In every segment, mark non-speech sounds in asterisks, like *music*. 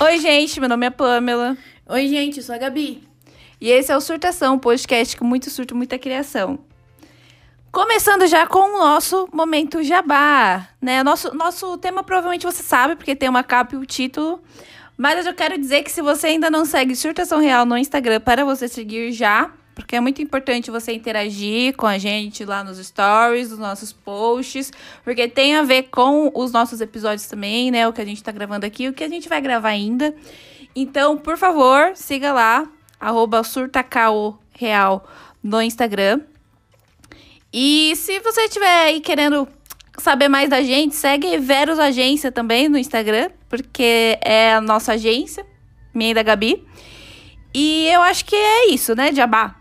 Oi, gente, meu nome é Pamela. Oi, gente, eu sou a Gabi. E esse é o Surtação, um podcast com muito surto, muita criação. Começando já com o nosso momento jabá, né? Nosso, nosso tema provavelmente você sabe, porque tem uma capa e o título. Mas eu quero dizer que se você ainda não segue Surtação Real no Instagram, para você seguir já, porque é muito importante você interagir com a gente lá nos stories, nos nossos posts, porque tem a ver com os nossos episódios também, né? O que a gente tá gravando aqui, o que a gente vai gravar ainda. Então, por favor, siga lá, arroba surtacao no Instagram. E se você estiver aí querendo saber mais da gente, segue Veros Agência também no Instagram, porque é a nossa agência, minha e da Gabi. E eu acho que é isso, né, Jabá?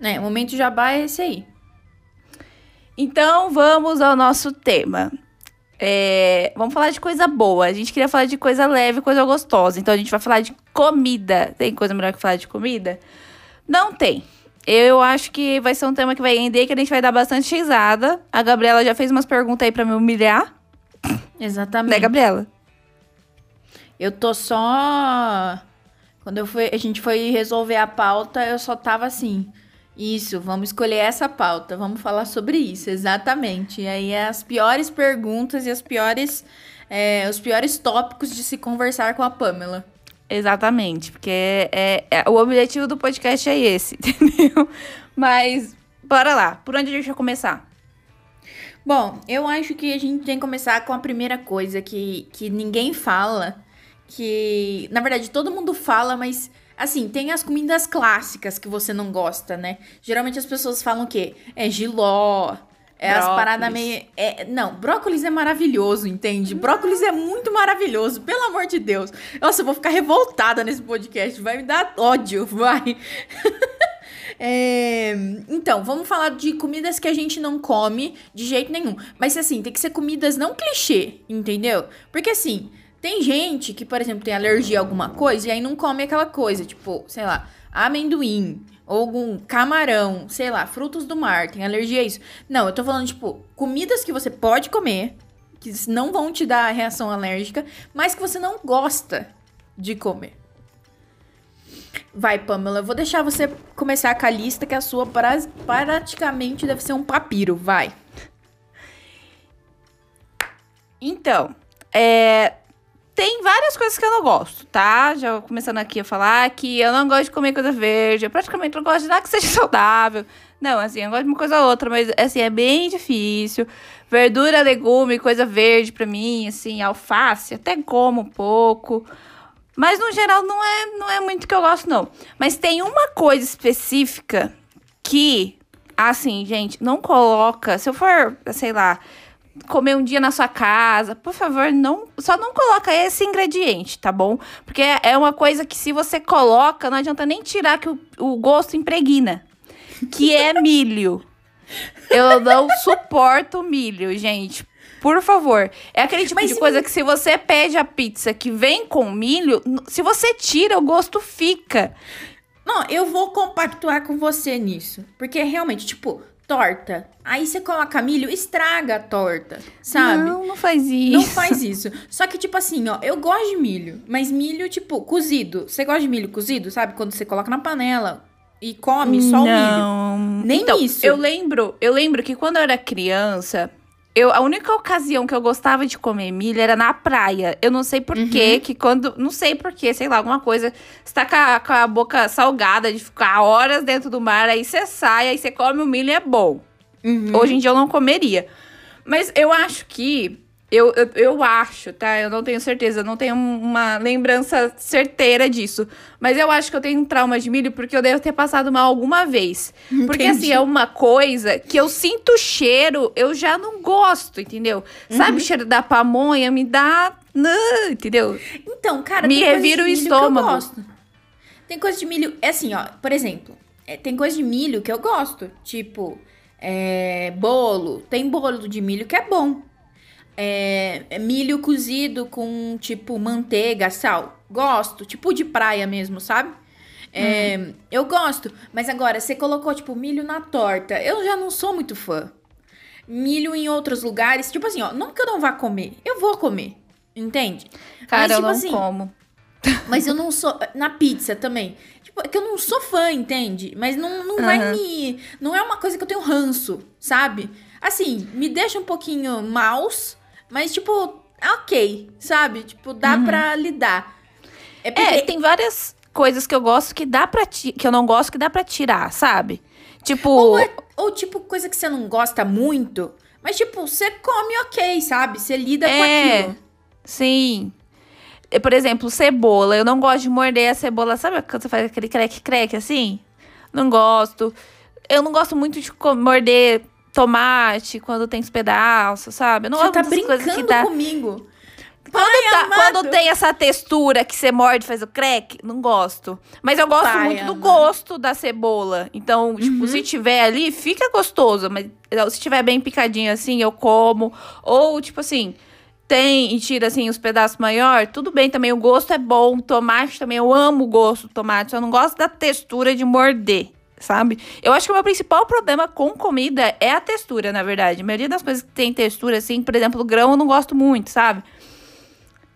É, o momento jabá é esse aí. Então vamos ao nosso tema. É, vamos falar de coisa boa. A gente queria falar de coisa leve, coisa gostosa. Então a gente vai falar de comida. Tem coisa melhor que falar de comida? Não tem. Eu acho que vai ser um tema que vai render, que a gente vai dar bastante risada. A Gabriela já fez umas perguntas aí pra me humilhar. Exatamente. Né, Gabriela? Eu tô só. Quando eu fui, a gente foi resolver a pauta, eu só tava assim. Isso, vamos escolher essa pauta, vamos falar sobre isso, exatamente. E aí é as piores perguntas e as piores, é, os piores tópicos de se conversar com a Pamela. Exatamente, porque é, é, o objetivo do podcast é esse, *laughs* entendeu? Mas, bora lá, por onde a gente vai começar? Bom, eu acho que a gente tem que começar com a primeira coisa que, que ninguém fala, que, na verdade, todo mundo fala, mas Assim, tem as comidas clássicas que você não gosta, né? Geralmente as pessoas falam o quê? É giló, é brócolis. as paradas meio. É, não, brócolis é maravilhoso, entende? Brócolis é muito maravilhoso, pelo amor de Deus. Nossa, eu vou ficar revoltada nesse podcast, vai me dar ódio, vai. *laughs* é, então, vamos falar de comidas que a gente não come de jeito nenhum. Mas assim, tem que ser comidas não clichê, entendeu? Porque assim. Tem gente que, por exemplo, tem alergia a alguma coisa e aí não come aquela coisa, tipo, sei lá, amendoim, ou algum camarão, sei lá, frutos do mar, tem alergia a isso. Não, eu tô falando, tipo, comidas que você pode comer, que não vão te dar reação alérgica, mas que você não gosta de comer. Vai, Pamela, eu vou deixar você começar com a lista, que a sua praticamente deve ser um papiro, vai. Então, é, tem várias coisas que eu não gosto, tá? Já começando aqui a falar que eu não gosto de comer coisa verde. Eu praticamente não gosto de nada que seja *laughs* saudável. Não, assim, eu gosto de uma coisa ou outra, mas assim, é bem difícil. Verdura, legume, coisa verde pra mim, assim, alface, até como um pouco. Mas no geral não é, não é muito que eu gosto, não. Mas tem uma coisa específica que, assim, gente, não coloca. Se eu for, sei lá, comer um dia na sua casa, por favor, não, só não coloca esse ingrediente, tá bom? Porque é uma coisa que se você coloca, não adianta nem tirar que o, o gosto impregna, que é *laughs* milho. Eu não suporto milho, gente. Por favor. É aquele tipo Mas de coisa que se você pede a pizza que vem com milho, se você tira, o gosto fica. Não, eu vou compactuar com você nisso. Porque realmente, tipo, torta. Aí você coloca milho, estraga a torta, sabe? Não, não faz isso. Não faz isso. Só que, tipo assim, ó, eu gosto de milho, mas milho, tipo, cozido. Você gosta de milho cozido, sabe? Quando você coloca na panela e come só não. o milho. Nem então, isso. Eu lembro, eu lembro que quando eu era criança, eu, a única ocasião que eu gostava de comer milho era na praia. Eu não sei porquê, uhum. que quando. Não sei porquê, sei lá, alguma coisa. Você tá com a, com a, boca salgada de ficar horas dentro do mar, aí você sai, aí você come o milho e é bom. Uhum. Hoje em dia eu não comeria. Mas eu acho que eu, eu, eu, acho, tá? Eu não tenho certeza, não tenho uma lembrança certeira disso. Mas eu acho que eu tenho um trauma de milho porque eu devo ter passado mal alguma vez. Entendi. Porque, assim, é uma coisa que eu sinto cheiro, eu já não gosto, entendeu? Uhum. Sabe o cheiro da pamonha? Me dá. Não, entendeu? Então, cara, me revira o estômago. Que eu gosto. Tem coisa de milho. É assim, ó, por exemplo, é, tem coisa de milho que eu gosto. Tipo, é, bolo. Tem bolo de milho que é bom. É, é, milho cozido com, tipo, manteiga, sal. Gosto. Tipo de praia mesmo, sabe? É, uhum. Eu gosto. Mas agora, você colocou, tipo, milho na torta. Eu já não sou muito fã. Milho em outros lugares. Tipo assim, ó. Não que eu não vá comer. Eu vou comer. Entende? Cara, Mas, tipo eu não assim, como. *laughs* Mas eu não sou. Na pizza também. Tipo, é que eu não sou fã, entende? Mas não, não vai Aham. me. Não é uma coisa que eu tenho ranço, sabe? Assim, me deixa um pouquinho maus, mas, tipo, é ok, sabe? Tipo, dá pra lidar. É porque. É, tem várias coisas que eu gosto que dá para que eu não gosto que dá pra tirar, sabe? Tipo, Ou, é- ou, tipo, coisa que você não gosta muito, mas, tipo, você come ok, sabe? Você lida com É. aquilo. sim. Eu, Por exemplo, cebola. Eu não gosto de morder a cebola. Sabe quando você faz aquele creque-creque assim? Não gosto. Eu não gosto muito de morder tomate quando tem os pedaços, sabe? Eu não Você tá coisas que brincando dá. comigo. Quando, Pai tá- quando tem essa textura que você morde e faz o crack, não gosto. Mas eu gosto Pai muito do amado. gosto da cebola. Então, Uhum. tipo, se tiver ali, fica gostoso. Mas se tiver bem picadinho assim, eu como. Ou, tipo assim, tem e tira assim os pedaços maior, tudo bem também. O gosto é bom. Tomate também, eu amo o gosto do tomate. Eu não gosto da textura de morder. Sabe? Eu acho que o meu principal problema com comida é a textura, na verdade. A maioria das coisas que tem textura, assim, por exemplo, grão eu não gosto muito, sabe?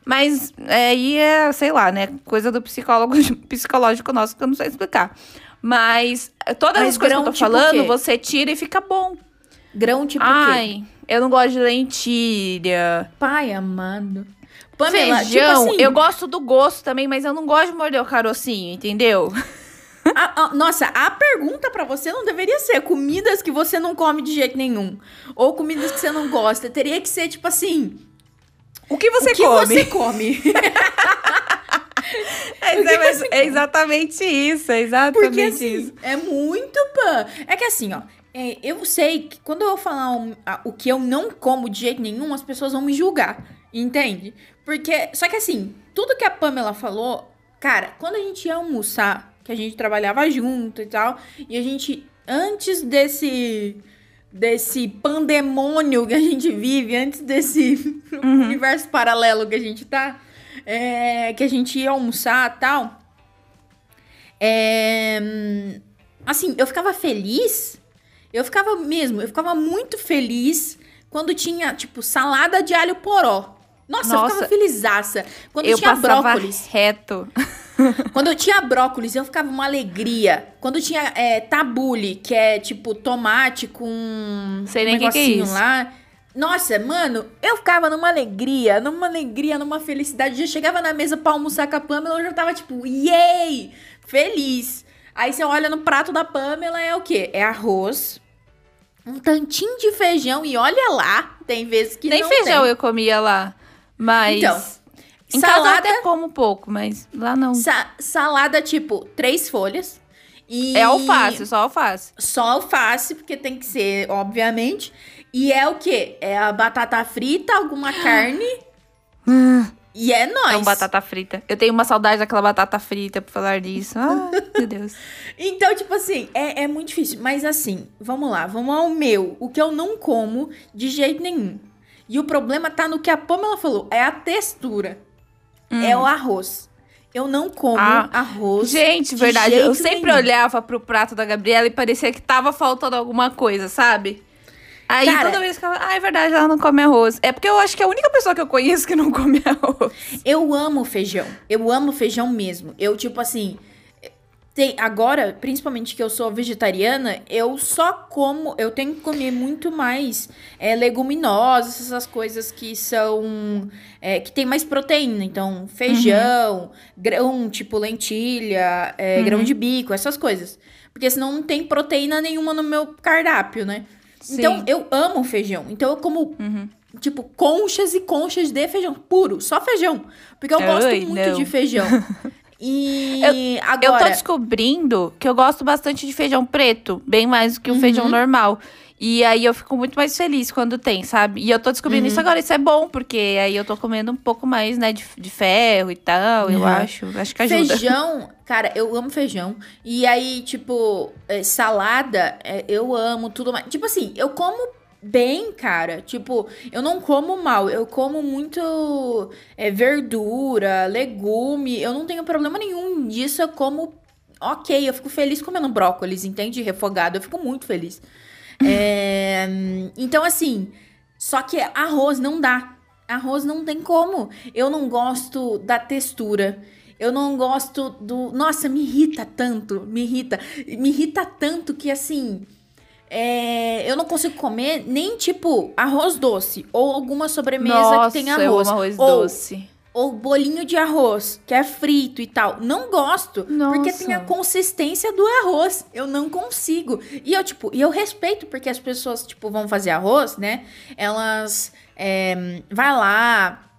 Mas é, aí é, sei lá, né? Coisa do psicólogo, *laughs* psicológico nosso que eu não sei explicar. Mas todas Mas as coisas que eu tô tipo falando, você tira e fica bom. Grão tipo o quê? Ai, eu não gosto de lentilha. Pai amado. Pamela, Feijão, tipo assim, eu gosto do gosto também, mas eu não gosto de morder o carocinho, entendeu? *laughs* *laughs* a- a- nossa, a pergunta pra você não deveria ser comidas que você não come de jeito nenhum. Ou comidas que você não gosta. Teria que ser, tipo assim, O que você o que come? você come? *laughs* *laughs* É, o que mas você é exatamente isso, é exatamente Porque assim, isso. é muito pan. É que assim, ó. é, eu sei que quando eu falar um- a- o que eu não como de jeito nenhum, as pessoas vão me julgar. Entende? Porque. Só que assim, tudo que a Pamela falou, cara, quando a gente ia almoçar, que a gente trabalhava junto e tal, e a gente, antes desse. Desse pandemônio que a gente vive, antes desse *laughs* universo paralelo que a gente tá, é, que a gente ia almoçar e tal. É, assim, eu ficava feliz. Eu ficava mesmo, eu ficava muito feliz quando tinha, tipo, salada de alho poró. Nossa, eu Nossa. ficava felizaça. Quando eu tinha brócolis. reto. *laughs* Quando eu tinha brócolis, eu ficava uma alegria. Quando tinha é, tabule, que é tipo tomate com Sei nem um que que é negocinho isso. lá. Nossa, mano, eu ficava numa alegria, numa alegria, numa felicidade. Já chegava na mesa pra almoçar com a Pamela, eu já tava tipo, yay! Feliz. Aí você olha no prato da Pamela, é o quê? É arroz, um tantinho de feijão e olha lá, tem vezes que Nem não feijão tem. eu comia lá. Mas. Então, em eu salada, até como pouco, mas lá não. sa- salada tipo três folhas. E É alface, só alface. Só alface, porque tem que ser, obviamente. E é o quê? É a batata frita, alguma *gasps* carne. e é nóis. É um batata frita. Eu tenho uma saudade daquela batata frita por falar disso. Ai, *laughs* meu Deus. Então, tipo assim, é, é muito difícil. Mas assim, vamos lá, vamos ao meu. O que eu não como de jeito nenhum. E o problema tá no que a Pamela falou: é a textura. É o arroz. Eu não como Hum. Ah, arroz. Gente, de verdade. Eu sempre nenhum. olhava pro prato da Gabriela e parecia que tava faltando alguma coisa, sabe? Aí Cara- toda vez que ela. Ah, é verdade, ela não come arroz. É porque eu acho que é a única pessoa que eu conheço que não come *laughs* arroz. Eu amo feijão. Eu amo feijão mesmo. Eu, tipo assim. Tem, agora, principalmente que eu sou vegetariana, eu só como. Eu tenho que comer muito mais é, leguminosas, essas coisas que são. é, que tem mais proteína. Então, feijão, grão tipo lentilha, é, grão de bico, essas coisas. Porque senão não tem proteína nenhuma no meu cardápio, né? Então, Sim. eu amo feijão. Então, eu como Tipo, conchas e conchas de feijão puro, só feijão. Porque eu gosto Ai, muito não. de feijão. *laughs* E Eu agora. tô descobrindo que eu gosto bastante de feijão preto, bem mais do que o feijão normal. E aí eu fico muito mais feliz quando tem, sabe? E eu tô descobrindo isso agora, isso é bom, porque aí eu tô comendo um pouco mais, né, de, de ferro e tal, eu Uhum. acho. Acho que ajuda. Feijão, cara, eu amo feijão. E aí, tipo, é, salada, é, eu amo tudo mais. Tipo assim, eu como bem, cara. Tipo, eu não como mal. Eu como muito é, verdura, legume. Eu não tenho problema nenhum disso. Eu como ok. Eu fico feliz comendo brócolis, entende? Refogado. Eu fico muito feliz. *laughs* É, então, assim, só que arroz não dá. Arroz não tem como. Eu não gosto da textura. Eu não gosto do. Nossa, me irrita tanto, me irrita. Me irrita tanto que assim. É, eu não consigo comer nem tipo arroz doce ou alguma sobremesa Nossa, que tem arroz. arroz ou, doce. ou bolinho de arroz, que é frito e tal. Não gosto, porque Nossa. tem a consistência do arroz. Eu não consigo. E eu, tipo, e eu respeito, porque as pessoas, tipo, vão fazer arroz, né? Elas. É, vai lá,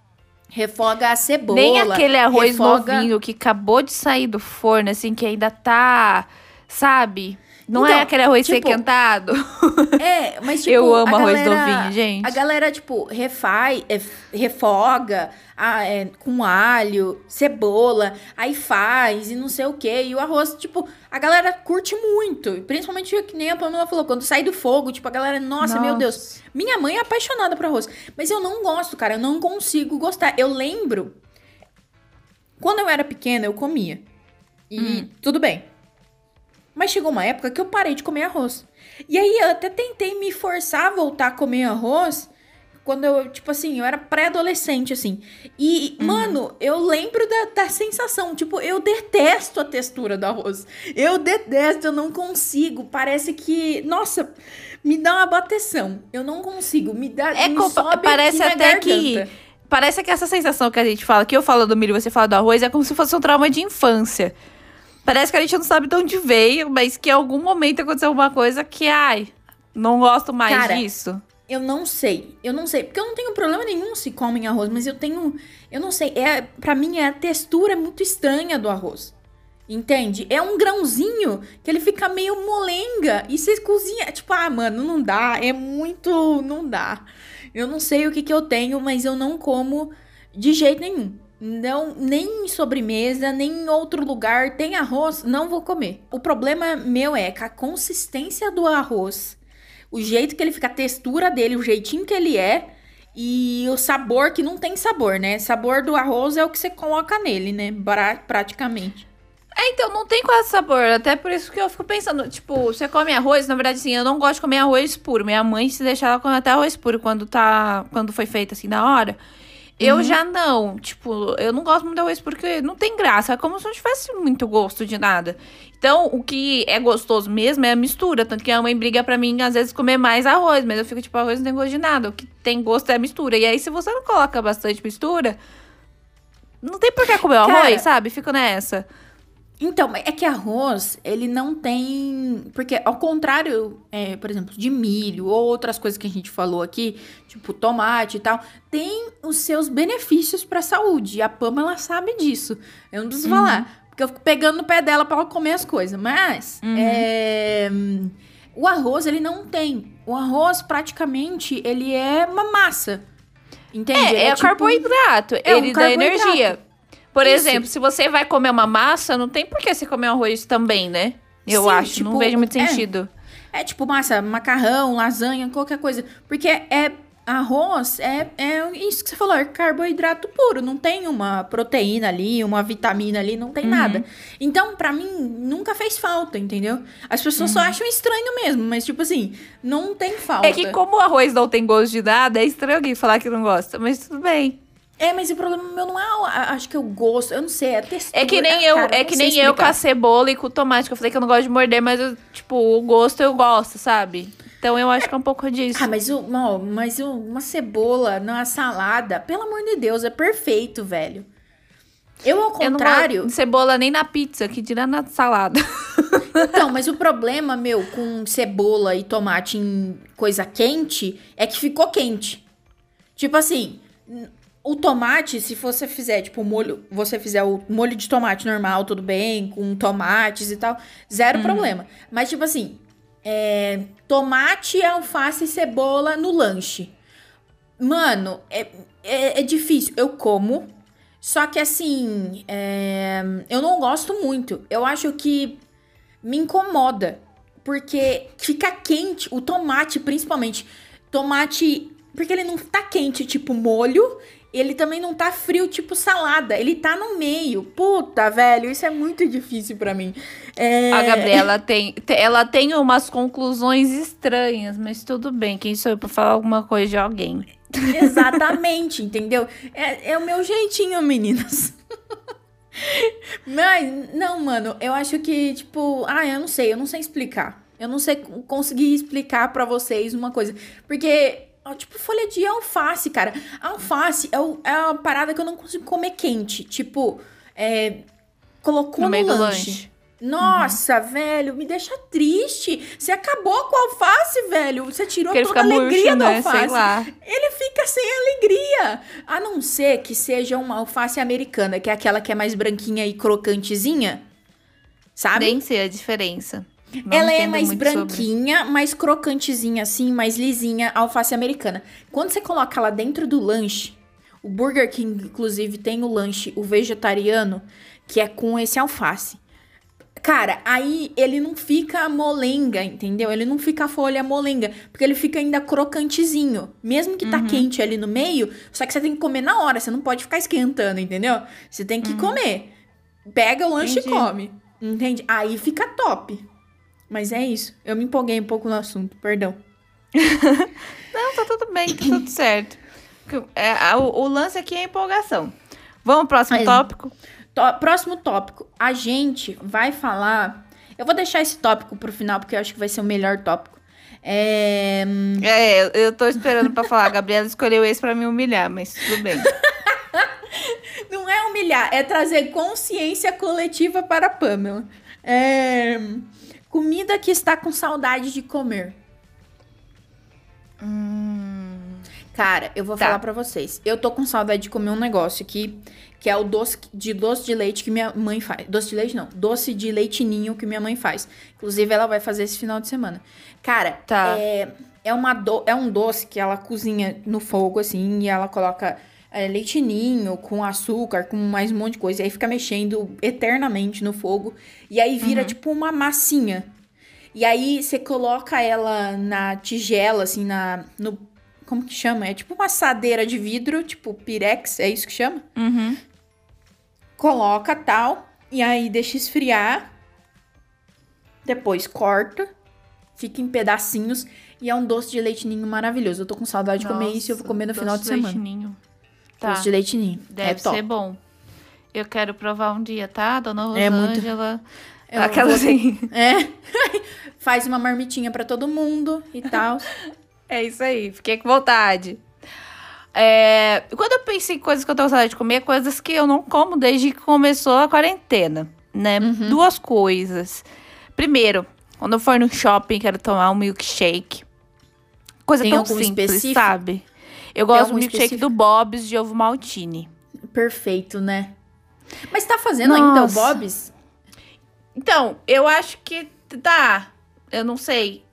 refoga a cebola. Nem aquele arroz refoga... novinho que acabou de sair do forno, assim, que ainda tá, sabe? Não é Então, aquele arroz tipo, sequentado. *laughs* É, mas tipo. Eu amo a arroz galera- novinho, gente. A galera, tipo, refaz, é, refoga ah, é, com alho, cebola, aí faz e não sei o que. E o arroz, tipo, a galera curte muito. Principalmente que nem a Pamela falou, quando sai do fogo, tipo, a galera, nossa, meu Deus. Minha mãe é apaixonada por arroz. Mas eu não gosto, cara. Eu não consigo gostar. Eu lembro. Quando eu era pequena, eu comia. E Hum. tudo bem. Mas chegou uma época que eu parei de comer arroz. E aí eu até tentei me forçar a voltar a comer arroz. Quando eu, tipo assim, eu era pré-adolescente, assim. E, mano, eu lembro da, da sensação. Tipo, eu detesto a textura do arroz. Eu detesto, eu não consigo. Parece que. Nossa, me dá uma bateção. Eu não consigo. Me dá. É me sobe parece até que parece que essa sensação que a gente fala, que eu falo do milho e você fala do arroz, é como se fosse um trauma de infância. Parece que a gente não sabe de onde veio, mas que em algum momento aconteceu alguma coisa que, ai, não gosto mais Cara, disso. Eu não sei. Eu não sei. Porque eu não tenho problema nenhum se comem arroz, mas eu tenho. Eu não sei. É, pra mim, é a textura muito estranha do arroz. Entende? É um grãozinho que ele fica meio molenga. E você cozinha. Tipo, ah, mano, não dá. É muito. Não dá. Eu não sei o que, que eu tenho, mas eu não como de jeito nenhum. Não, nem em sobremesa, nem em outro lugar tem arroz, não vou comer. O problema meu é que a consistência do arroz, o jeito que ele fica, a textura dele, o jeitinho que ele é e o sabor que não tem sabor, né? Sabor do arroz é o que você coloca nele, né? Pra- praticamente. É, então, não tem quase sabor. Até por isso que eu fico pensando, tipo, você come arroz, na verdade, assim, eu não gosto de comer arroz puro. Minha mãe, se deixar, ela come até arroz puro quando tá. Quando foi feito assim na hora. Eu já não, tipo, eu não gosto muito de arroz porque não tem graça. É como se não tivesse muito gosto de nada. Então, o que é gostoso mesmo é a mistura. Tanto que a mãe briga pra mim, às vezes, comer mais arroz. Mas eu fico, tipo, arroz não tem gosto de nada. O que tem gosto é a mistura. E aí, se você não coloca bastante mistura, não tem por que comer o arroz, sabe? Fico nessa. Então, é que arroz, ele não tem. Porque, ao contrário, é, por exemplo, de milho ou outras coisas que a gente falou aqui, tipo tomate e tal, tem os seus benefícios pra saúde. E a Pama, ela sabe disso. Eu não preciso falar. Porque eu fico pegando no pé dela pra ela comer as coisas. Mas, é, o arroz, ele não tem. O arroz, praticamente, ele é uma massa. Entende? É, Ele é, tipo- carboidrato. é um ele dá carboidrato. energia. Por Isso. exemplo, se você vai comer uma massa, não tem por que você comer um arroz também, né? Eu Sim, acho. não tipo, vejo muito é. sentido. É tipo massa, macarrão, lasanha, qualquer coisa. Porque é arroz, é, é isso que você falou, é carboidrato puro. Não tem uma proteína ali, uma vitamina ali, não Uhum. tem nada. Então, pra mim, nunca fez falta, entendeu? As pessoas só acham estranho mesmo, mas tipo assim, não tem falta. Uhum. É que como o arroz não tem gosto de nada, é estranho alguém falar que não gosta. Mas tudo bem. É, mas o problema meu não é, acho que eu gosto, eu não sei, é a textura. É que nem eu, cara, é não que nem eu com a explicar. cebola e com o tomate, que eu falei que eu não gosto de morder, mas eu, tipo, o gosto eu gosto, sabe? Então eu acho que é um pouco disso. Ah, mas, o, mas o- uma cebola na salada, pelo amor de Deus, é perfeito, velho. Eu, ao eu não contrário, gosto de cebola nem na pizza, que dirá na salada. *laughs* Então, mas o problema, meu, com cebola e tomate em coisa quente é que ficou quente. Tipo assim, o tomate, se você fizer, tipo, molho, você fizer o molho de tomate normal, tudo bem, com tomates e tal, zero problema. Mas, tipo assim, é, tomate, alface e cebola no lanche. Mano, é, é, é difícil. Eu como, só que assim, é, eu não gosto muito. Eu acho que me incomoda. Porque fica quente, o tomate principalmente. Tomate, porque ele não tá quente, tipo molho. Ele também não tá frio, tipo salada. Ele tá no meio. Puta, velho, isso é muito difícil pra mim. É... A Gabriela *laughs* tem, te- ela tem umas conclusões estranhas, mas tudo bem. Quem sou eu pra falar alguma coisa de alguém? Exatamente, entendeu? É, é o meu jeitinho, meninas. *laughs* Mas, não, mano, eu acho que, tipo, ah, eu não sei, eu não sei explicar. Eu não sei conseguir explicar para vocês uma coisa. Porque, tipo, folha de alface, cara. Alface é, o, é uma parada que eu não consigo comer quente. Tipo, é, colocou no, No meio do lanche. lanche. Nossa, velho, me deixa triste. Você acabou com a alface, velho. Você tirou toda a alegria murcho, da né? alface. Ele fica sem alegria. A não ser que seja uma alface americana, que é aquela que é mais branquinha e crocantezinha. Sabe? Nem sei a diferença. Não Ela é mais muito sobre. branquinha, mais crocantezinha assim, mais lisinha, alface americana. Quando você coloca ela dentro do lanche, o Burger King, inclusive, tem o lanche, o vegetariano, que é com esse alface. Cara, aí ele não fica molenga, entendeu? Ele não fica folha molenga, porque ele fica ainda crocantezinho. Mesmo que tá Uhum. quente ali no meio, só que você tem que comer na hora, você não pode ficar esquentando, entendeu? Você tem que comer. Pega o lanche Uhum. Entendi. e come. Entende? Aí fica top. Mas é isso. Eu me empolguei um pouco no assunto, perdão. *laughs* Não, tá tudo bem, tá tudo certo. É, o, o lance aqui é empolgação. Vamos pro próximo Aí. tópico? Tó- próximo tópico. A gente vai falar. Eu vou deixar esse tópico pro final, porque eu acho que vai ser o melhor tópico. É. hum, É, eu- eu tô esperando pra falar. A Gabriela escolheu esse pra me humilhar, mas tudo bem. *laughs* Não é humilhar, é trazer consciência coletiva para a Pamela. É. Comida que está com saudade de comer. Cara, eu vou Tá. falar pra vocês. Eu tô com saudade de comer um negócio aqui, que é o doce de doce de leite que minha mãe faz. Doce de leite não, doce de leite ninho que minha mãe faz. Inclusive ela vai fazer esse final de semana. Cara, Tá. é é uma do, é um doce que ela cozinha no fogo assim e ela coloca é, leite ninho com açúcar, com mais um monte de coisa, e aí fica mexendo eternamente no fogo e aí vira tipo uma massinha. E aí você coloca ela na tigela, assim, na. No, como que chama? É tipo uma assadeira de vidro, tipo pirex, é isso que chama? Uhum. Coloca tal, e aí deixa esfriar. Depois corta, fica em pedacinhos. E é um doce de leite ninho maravilhoso. Eu tô com saudade de comer isso e eu vou comer no Nossa, final de doce semana. leitinho. Tá, Doce de leite ninho. deve é ser bom. Eu quero provar um dia, tá, dona É muito- Rosângela? Aquela vou- assim. *laughs* É. *laughs* Faz uma marmitinha pra todo mundo e tal. *laughs* É isso aí, fiquei com vontade. É, quando eu penso em coisas que eu tô com saudade de comer, coisas que eu não como desde que começou a quarentena, né? Uhum. Duas coisas. Primeiro, quando eu for no shopping, quero tomar um milkshake. Coisa Tem tão simples, específico? sabe? Eu gosto do milkshake específico? do Bob's de ovo maltine. Perfeito, né? Mas tá fazendo ainda o. Bob's? Então, eu acho que tá. Eu não sei.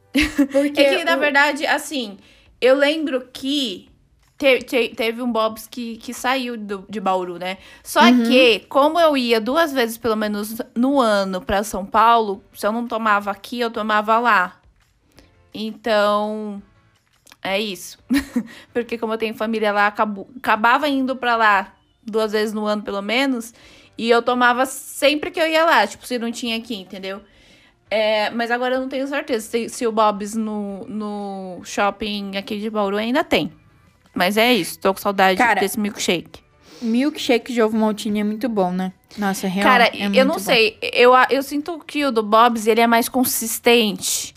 Porque *laughs* É que, na o- verdade, assim, eu lembro que te- te- teve um Bob's que, que saiu do- de Bauru, né? Só Uhum. que, como eu ia duas vezes, pelo menos, no ano pra São Paulo, se eu não tomava aqui, eu tomava lá. Então, é isso. *laughs* Porque como eu tenho família lá, acabo- acabava indo pra lá duas vezes no ano, pelo menos. E eu tomava sempre que eu ia lá, tipo, se não tinha aqui, entendeu? É, mas agora eu não tenho certeza se, se o Bob's no, no shopping aqui de Bauru ainda tem. Mas é isso, tô com saudade Cara, desse milkshake. Milkshake de ovo maltine é muito bom, né? Nossa, real. Cara, é eu não bom. sei, eu, eu sinto que o do Bob's, ele é mais consistente.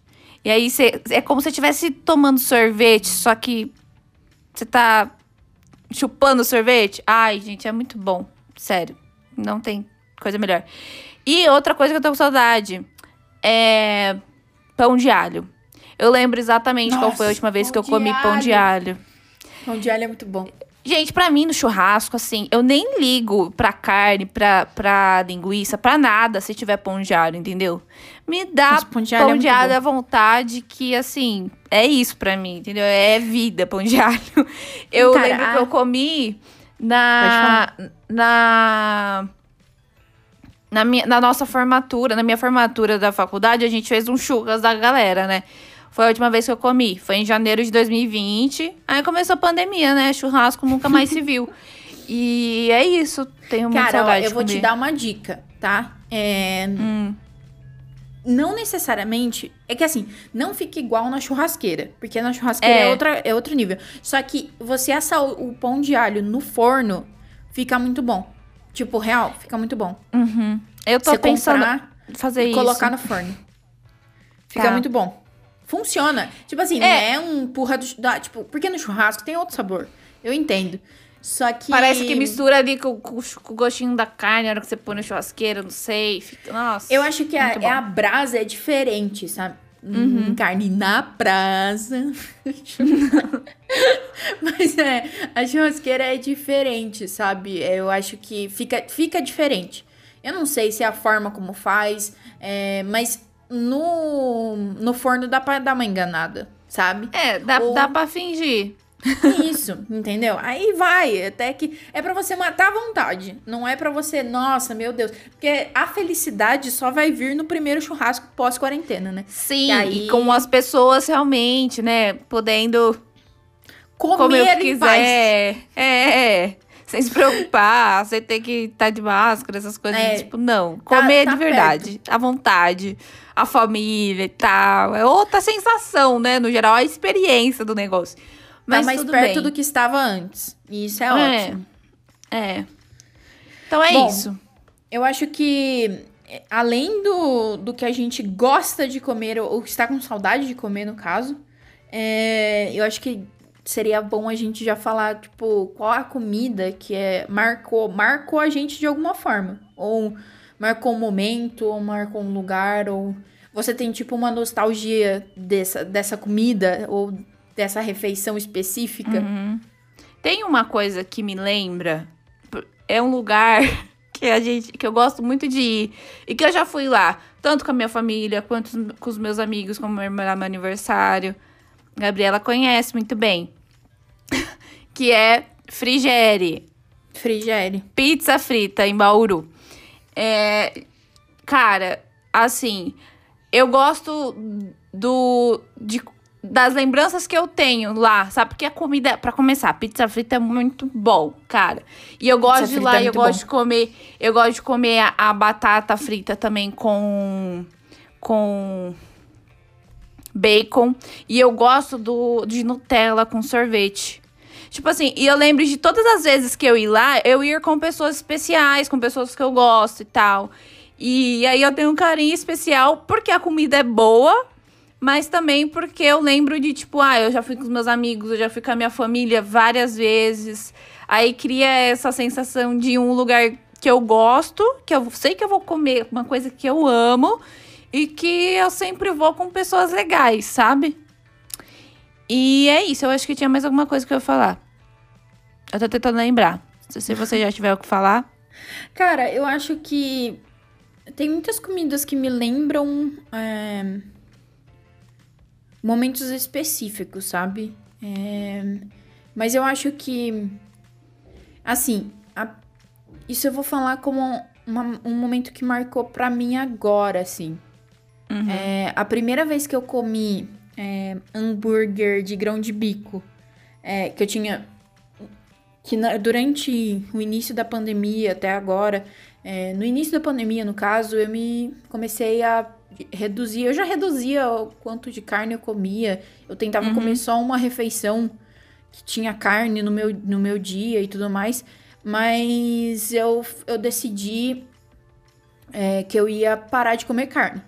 E aí, cê, é como se você estivesse tomando sorvete, só que você tá chupando sorvete. Ai, gente, é muito bom. Sério, não tem coisa melhor. E outra coisa que eu tô com saudade é pão de alho. Eu lembro exatamente qual foi a Nossa, última vez que eu comi pão de alho. Pão de alho é muito bom. Gente, pra mim, no churrasco, assim, eu nem ligo pra carne, pra, pra linguiça, pra nada se tiver pão de alho, entendeu? Me dá pão de alho é pão de alho à vontade, que, assim, é isso pra mim, entendeu? É vida, pão de alho. *laughs* Eu Cara, lembro que eu comi na... Na... Na, minha, na nossa formatura, na minha formatura da faculdade, a gente fez um churras da galera, né? Foi a última vez que eu comi. Foi em janeiro de 2020. Aí começou a pandemia, né? Churrasco nunca mais se viu. *laughs* E é isso. Tenho muita Cara, ó, saudade eu de vou te dar uma dica, tá? É, Hum, não necessariamente. É que assim, não fica igual na churrasqueira. Porque na churrasqueira é, É. outra, é outro nível. Só que você assar o, o pão de alho no forno, fica muito bom. Tipo, real, fica muito bom. Uhum. Eu tô Você pensando fazer e isso. colocar no forno. *laughs* Fica Tá. muito bom. Funciona. Tipo assim, não É. é um porra do. Da, tipo, porque no churrasco tem outro sabor. Eu entendo. Só que. Parece que mistura ali com, com- com o gostinho da carne, na hora que você põe na churrasqueira, não sei. Fica... Nossa. Eu acho que a, é a brasa é diferente, sabe? Uhum. Hum, carne na brasa. *laughs* Mas é, a churrasqueira é diferente, sabe? Eu acho que fica, fica diferente. Eu não sei se é a forma como faz, é, mas no, no forno dá pra dar uma enganada, sabe? É, dá, Ou- dá pra fingir. Isso, entendeu? Aí vai, até que é pra você matar a vontade, não é pra você, nossa, meu Deus, porque a felicidade só vai vir no primeiro churrasco pós quarentena, né? Sim, E aí- e com as pessoas realmente, né? Podendo Comer, comer o que quiser. É, é. Sem se preocupar, *laughs* sem ter que estar de máscara, essas coisas. É. Tipo, não. Comer tá de verdade. À vontade. A família e tal. É outra sensação, né? No geral, a experiência do negócio. Mas tá mais perto bem. do que estava antes. E isso é, É. ótimo. É. Então é Bom, isso. Eu acho que, além do, do que a gente gosta de comer, ou está com saudade de comer, no caso, é, eu acho que seria bom a gente já falar, tipo, qual a comida que é marcou, marcou a gente de alguma forma. Ou marcou um momento, ou marcou um lugar, ou você tem, tipo, uma nostalgia dessa, dessa comida, ou dessa refeição específica. Uhum. Tem uma coisa que me lembra. É um lugar *laughs* que a gente que eu gosto muito de ir e que eu já fui lá, tanto com a minha família quanto com os meus amigos, como meu meu aniversário. Gabriela conhece muito bem. *laughs* que é Frigere, Frigere. pizza frita em Bauru. É, cara, assim, eu gosto do de, das lembranças que eu tenho lá, sabe? Porque a comida, pra começar, pizza frita é muito bom, cara. E eu gosto de ir frita lá, é eu muito gosto bom. de comer, eu gosto de comer a, a batata frita também com com bacon e eu gosto do de Nutella com sorvete. Tipo assim, e eu lembro de todas as vezes que eu ia lá, eu ia com pessoas especiais, com pessoas que eu gosto e tal. E aí eu tenho um carinho especial porque a comida é boa, mas também porque eu lembro de, tipo, ah, eu já fui com os meus amigos, eu já fui com a minha família várias vezes. Aí cria essa sensação de um lugar que eu gosto, que eu sei que eu vou comer uma coisa que eu amo e que eu sempre vou com pessoas legais, sabe? E é isso, eu acho que tinha mais alguma coisa que eu ia falar. Eu tô tentando lembrar. Se você já tiver o que falar. Cara, eu acho que tem muitas comidas que me lembram é, momentos específicos, sabe? É, mas eu acho que, assim, a- isso eu vou falar como uma- um momento que marcou pra mim agora, assim. É, a primeira vez que eu comi é, hambúrguer de grão de bico, é, que eu tinha que na- durante o início da pandemia até agora, é, no início da pandemia, no caso, eu me comecei a reduzir. Eu já reduzia o quanto de carne eu comia. Eu tentava comer só uma refeição que tinha carne no meu, no meu dia e tudo mais. Mas eu, eu decidi é, que eu ia parar de comer carne.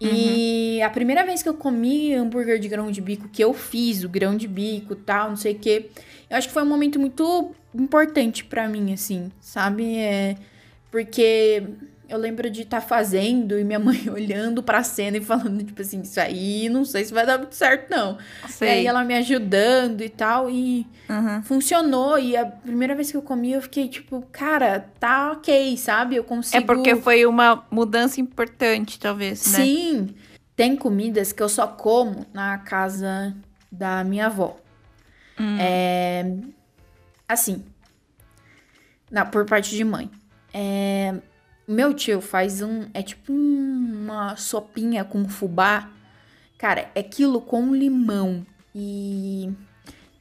E a primeira vez que eu comi hambúrguer de grão de bico, que eu fiz o grão de bico tal, não sei o quê, eu acho que foi um momento muito importante pra mim, assim, sabe? É, porque eu lembro de estar fazendo e minha *laughs* mãe olhando pra cena e falando, tipo assim, isso aí não sei se vai dar muito certo, não. E aí ela me ajudando e tal, e Uhum. funcionou. E a primeira vez que eu comi, eu fiquei tipo, cara, tá ok, sabe? Eu consigo. É porque foi uma mudança importante, talvez, né? Sim. Tem comidas que eu só como na casa da minha avó. Hum. É. Assim. Na, por parte de mãe. É, meu tio faz um. É tipo um- uma sopinha com fubá. Cara, é aquilo com limão e.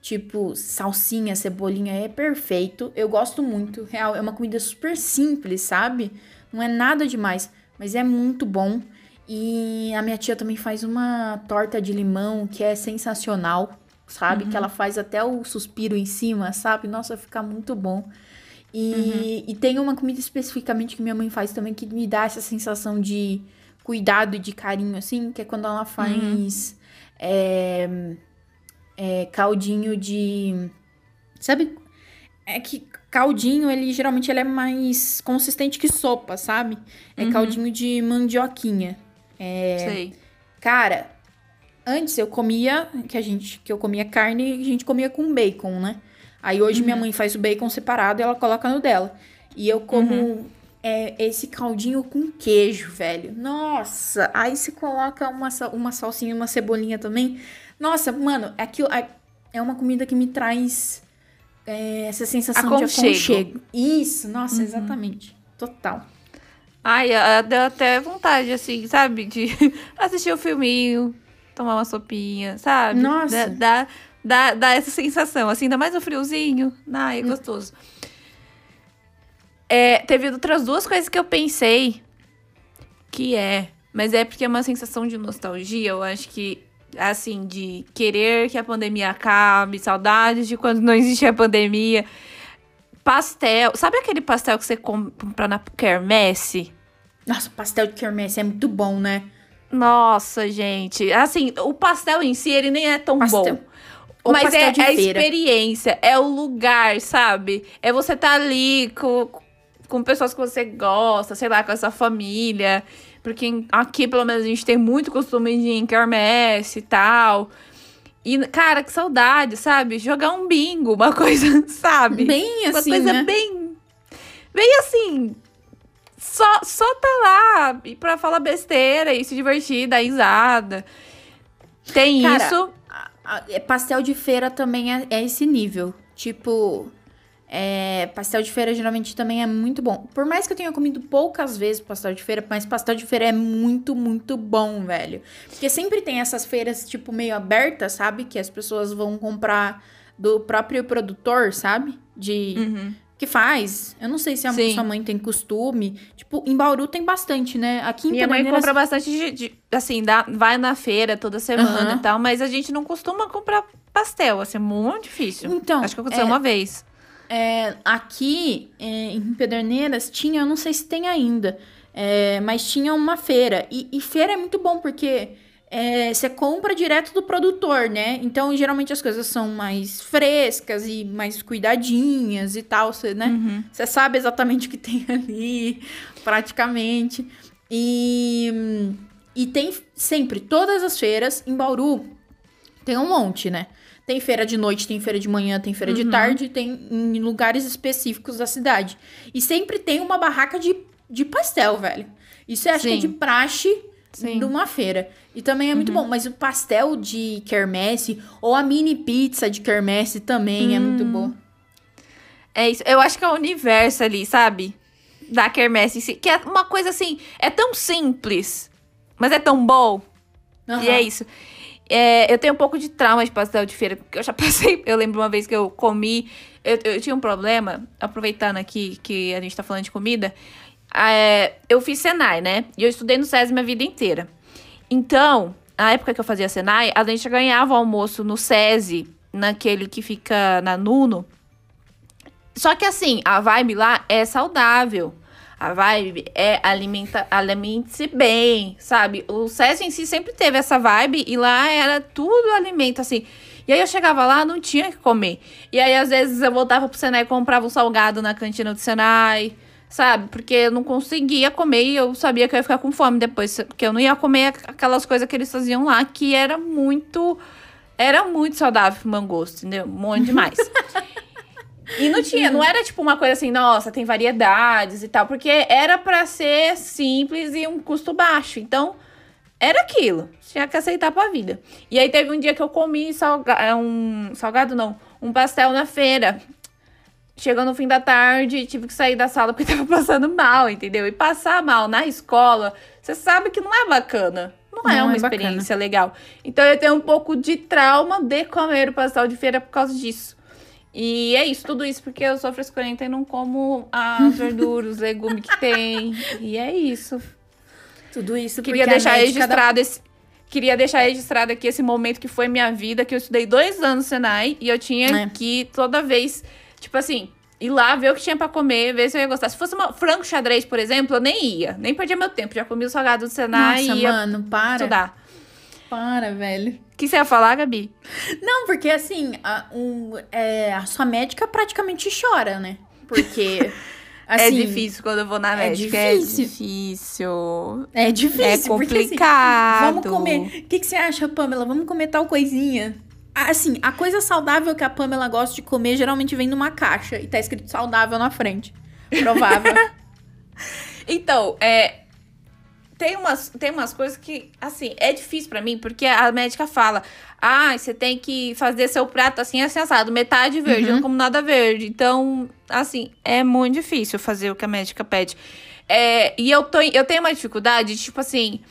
Tipo, salsinha, cebolinha, é perfeito. Eu gosto muito. Real, é uma comida super simples, sabe? Não é nada demais, mas é muito bom. E a minha tia também faz uma torta de limão que é sensacional, sabe? Que ela faz até o suspiro em cima, sabe? Nossa, fica muito bom. E, uhum. e tem uma comida especificamente que minha mãe faz também que me dá essa sensação de cuidado e de carinho, assim, que é quando ela faz uhum. é, é, caldinho de. Sabe? É que caldinho, ele geralmente ele é mais consistente que sopa, sabe? É uhum. caldinho de mandioquinha. É, Sei. Cara, antes eu comia, que a gente, que eu comia carne, a gente comia com bacon, né? Aí hoje uhum. minha mãe faz o bacon separado e ela coloca no dela. E eu como uhum. é, esse caldinho com queijo, velho. Nossa! Aí se coloca uma, uma salsinha, uma cebolinha também. Nossa, mano, aquilo é uma comida que me traz é, essa sensação aconchego. de aconchego. Isso, nossa, uhum. exatamente. Total. Ai, deu até vontade, assim, sabe? De *laughs* assistir o um filminho, tomar uma sopinha, sabe? Nossa. Dá, dá, dá essa sensação, assim, ainda mais no friozinho. Ai, é hum. gostoso. É, teve outras duas coisas que eu pensei que é, mas é porque é uma sensação de nostalgia, eu acho que assim, de querer que a pandemia acabe, saudades de quando não existia pandemia. Pastel, sabe aquele pastel que você compra na quermesse? Nossa, pastel de quermesse é muito bom, né? Nossa, gente. Assim, o pastel em si, ele nem é tão pastel. bom. Mas é, é a experiência, é o lugar, sabe? É você estar tá ali com, com pessoas que você gosta, sei lá, com a sua família. Porque aqui, pelo menos, a gente tem muito costume de ir em quermesse e tal. E, cara, que saudade, sabe? Jogar um bingo, uma *laughs* coisa, sabe? Bem assim, Uma coisa né? bem... Bem assim... Só, só tá lá pra falar besteira e se divertir, dar risada. Tem cara, isso pastel de feira também é, é esse nível. Tipo, é, pastel de feira geralmente também é muito bom. Por mais que eu tenha comido poucas vezes pastel de feira, mas pastel de feira é muito, muito bom, velho. Porque sempre tem essas feiras, tipo, meio abertas, sabe? Que as pessoas vão comprar do próprio produtor, sabe? De. Uhum que faz. Eu não sei se a Sim. sua mãe tem costume. Tipo, em Bauru tem bastante, né? Aqui em Minha mãe compra bastante de, de, assim, dá, vai na feira toda semana uhum. e tal, mas a gente não costuma comprar pastel, assim, é muito difícil. Então, acho que aconteceu é, uma vez. É, aqui é, em Pederneiras tinha, eu não sei se tem ainda, é, mas tinha uma feira. E, e feira é muito bom porque é, você compra direto do produtor, né? Então, geralmente as coisas são mais frescas e mais cuidadinhas e tal, você, né? Uhum. Você sabe exatamente o que *laughs* tem ali, praticamente. E, e tem sempre, todas as feiras em Bauru, tem um monte, né? Tem feira de noite, tem feira de manhã, tem feira uhum. de tarde, tem em lugares específicos da cidade. E sempre tem uma barraca de, de pastel, velho. Isso eu acho Sim. que é de praxe Sim. de uma feira. E também é muito uhum. bom. Mas o pastel de quermesse ou a mini pizza de quermesse também hum. é muito hum. bom. É isso. Eu acho que é o universo ali, sabe? Da quermesse. Que é uma coisa assim. É tão simples, mas é tão bom. Uhum. E é isso. É, eu tenho um pouco de trauma de pastel de feira, porque eu já *laughs* passei. Eu lembro uma vez que eu comi. Eu, eu tinha um problema, aproveitando aqui que a gente tá falando de comida. É, eu fiz Senai, né? E eu estudei no SESI minha vida inteira. Então, na época que eu fazia Senai, a gente ganhava almoço no SESI, naquele que fica na Nuno. Só que assim, a vibe lá é saudável. A vibe é alimenta, alimente-se bem, sabe? O SESI em si sempre teve essa vibe e lá era tudo alimento, assim. E aí eu chegava lá, não tinha que comer. E aí, às vezes, eu voltava pro Senai e comprava um salgado na cantina do Senai sabe? Porque eu não conseguia comer e eu sabia que eu ia ficar com fome depois, porque eu não ia comer aquelas coisas que eles faziam lá, que era muito. Era muito saudável pro meu gosto, entendeu? Muito demais. *laughs* e não tinha, não era tipo uma coisa assim, nossa, tem variedades e tal, porque era para ser simples e um custo baixo. Então, era aquilo. Tinha que aceitar pra vida. E aí teve um dia que eu comi salga um salgado, não, um pastel na feira. Chegou no fim da tarde, tive que sair da sala porque *laughs* tava passando mal, entendeu? E passar mal na escola, você sabe que não é bacana. Não, é não é uma é experiência bacana. legal. Então eu tenho um pouco de trauma de comer o pastel de feira por causa disso. E é isso, tudo isso porque eu sou frescurenta e não como as *laughs* verduras, os legumes que tem. E é isso. Tudo isso Queria deixar registrado da... esse queria deixar registrado aqui esse momento que foi minha vida, que eu estudei dois anos no Senai e eu tinha é. que toda vez Tipo assim, ir lá, ver o que tinha pra comer, ver se eu ia gostar. Se fosse uma frango xadrez, por exemplo, eu nem ia. Nem perdia meu tempo. Já comia o salgado do Senai Nossa, e ia mano, para. estudar. Para, velho. O que você ia falar, Gabi? Não, porque assim, a, um, é, a sua médica praticamente chora, né? Porque. *laughs* é assim, difícil quando eu vou na é médica. difícil. É difícil. É difícil. É porque, assim, complicado. vamos comer. O que, que você acha, Pamela? Vamos comer tal coisinha. Assim, a coisa saudável que a Pamela gosta de comer geralmente vem numa caixa e tá escrito saudável na frente. Provável. *laughs* Então, é. Tem umas, tem umas coisas que, assim, é difícil pra mim, porque a médica fala: ah, você tem que fazer seu prato assim, assim, assado, metade verde, eu Uhum. não como nada verde. Então, assim, é muito difícil fazer o que a médica pede. É, e eu, tô, eu tenho uma dificuldade, tipo assim.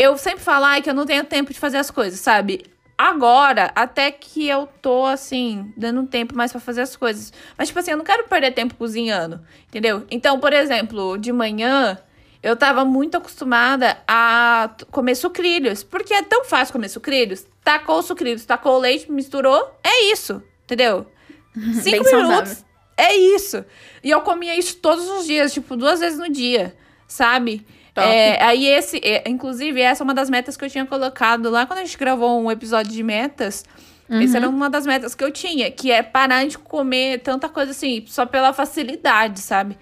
Eu sempre falo ai, que eu não tenho tempo de fazer as coisas, sabe? Agora, até que eu tô, assim, dando um tempo mais pra fazer as coisas. Mas, tipo assim, eu não quero perder tempo cozinhando, entendeu? Então, por exemplo, de manhã, eu tava muito acostumada a comer sucrilhos. Porque é tão fácil comer sucrilhos. Tacou os sucrilhos, tacou o leite, misturou, é isso, entendeu? *laughs* Cinco Bem minutos, saudável. é isso. E eu comia isso todos os dias, tipo, duas vezes no dia, sabe? Top. É, aí esse, é, inclusive, essa é uma das metas que eu tinha colocado lá quando a gente gravou um episódio de metas. Essa era uma das metas que eu tinha, que é parar de comer tanta coisa assim, só pela facilidade, sabe?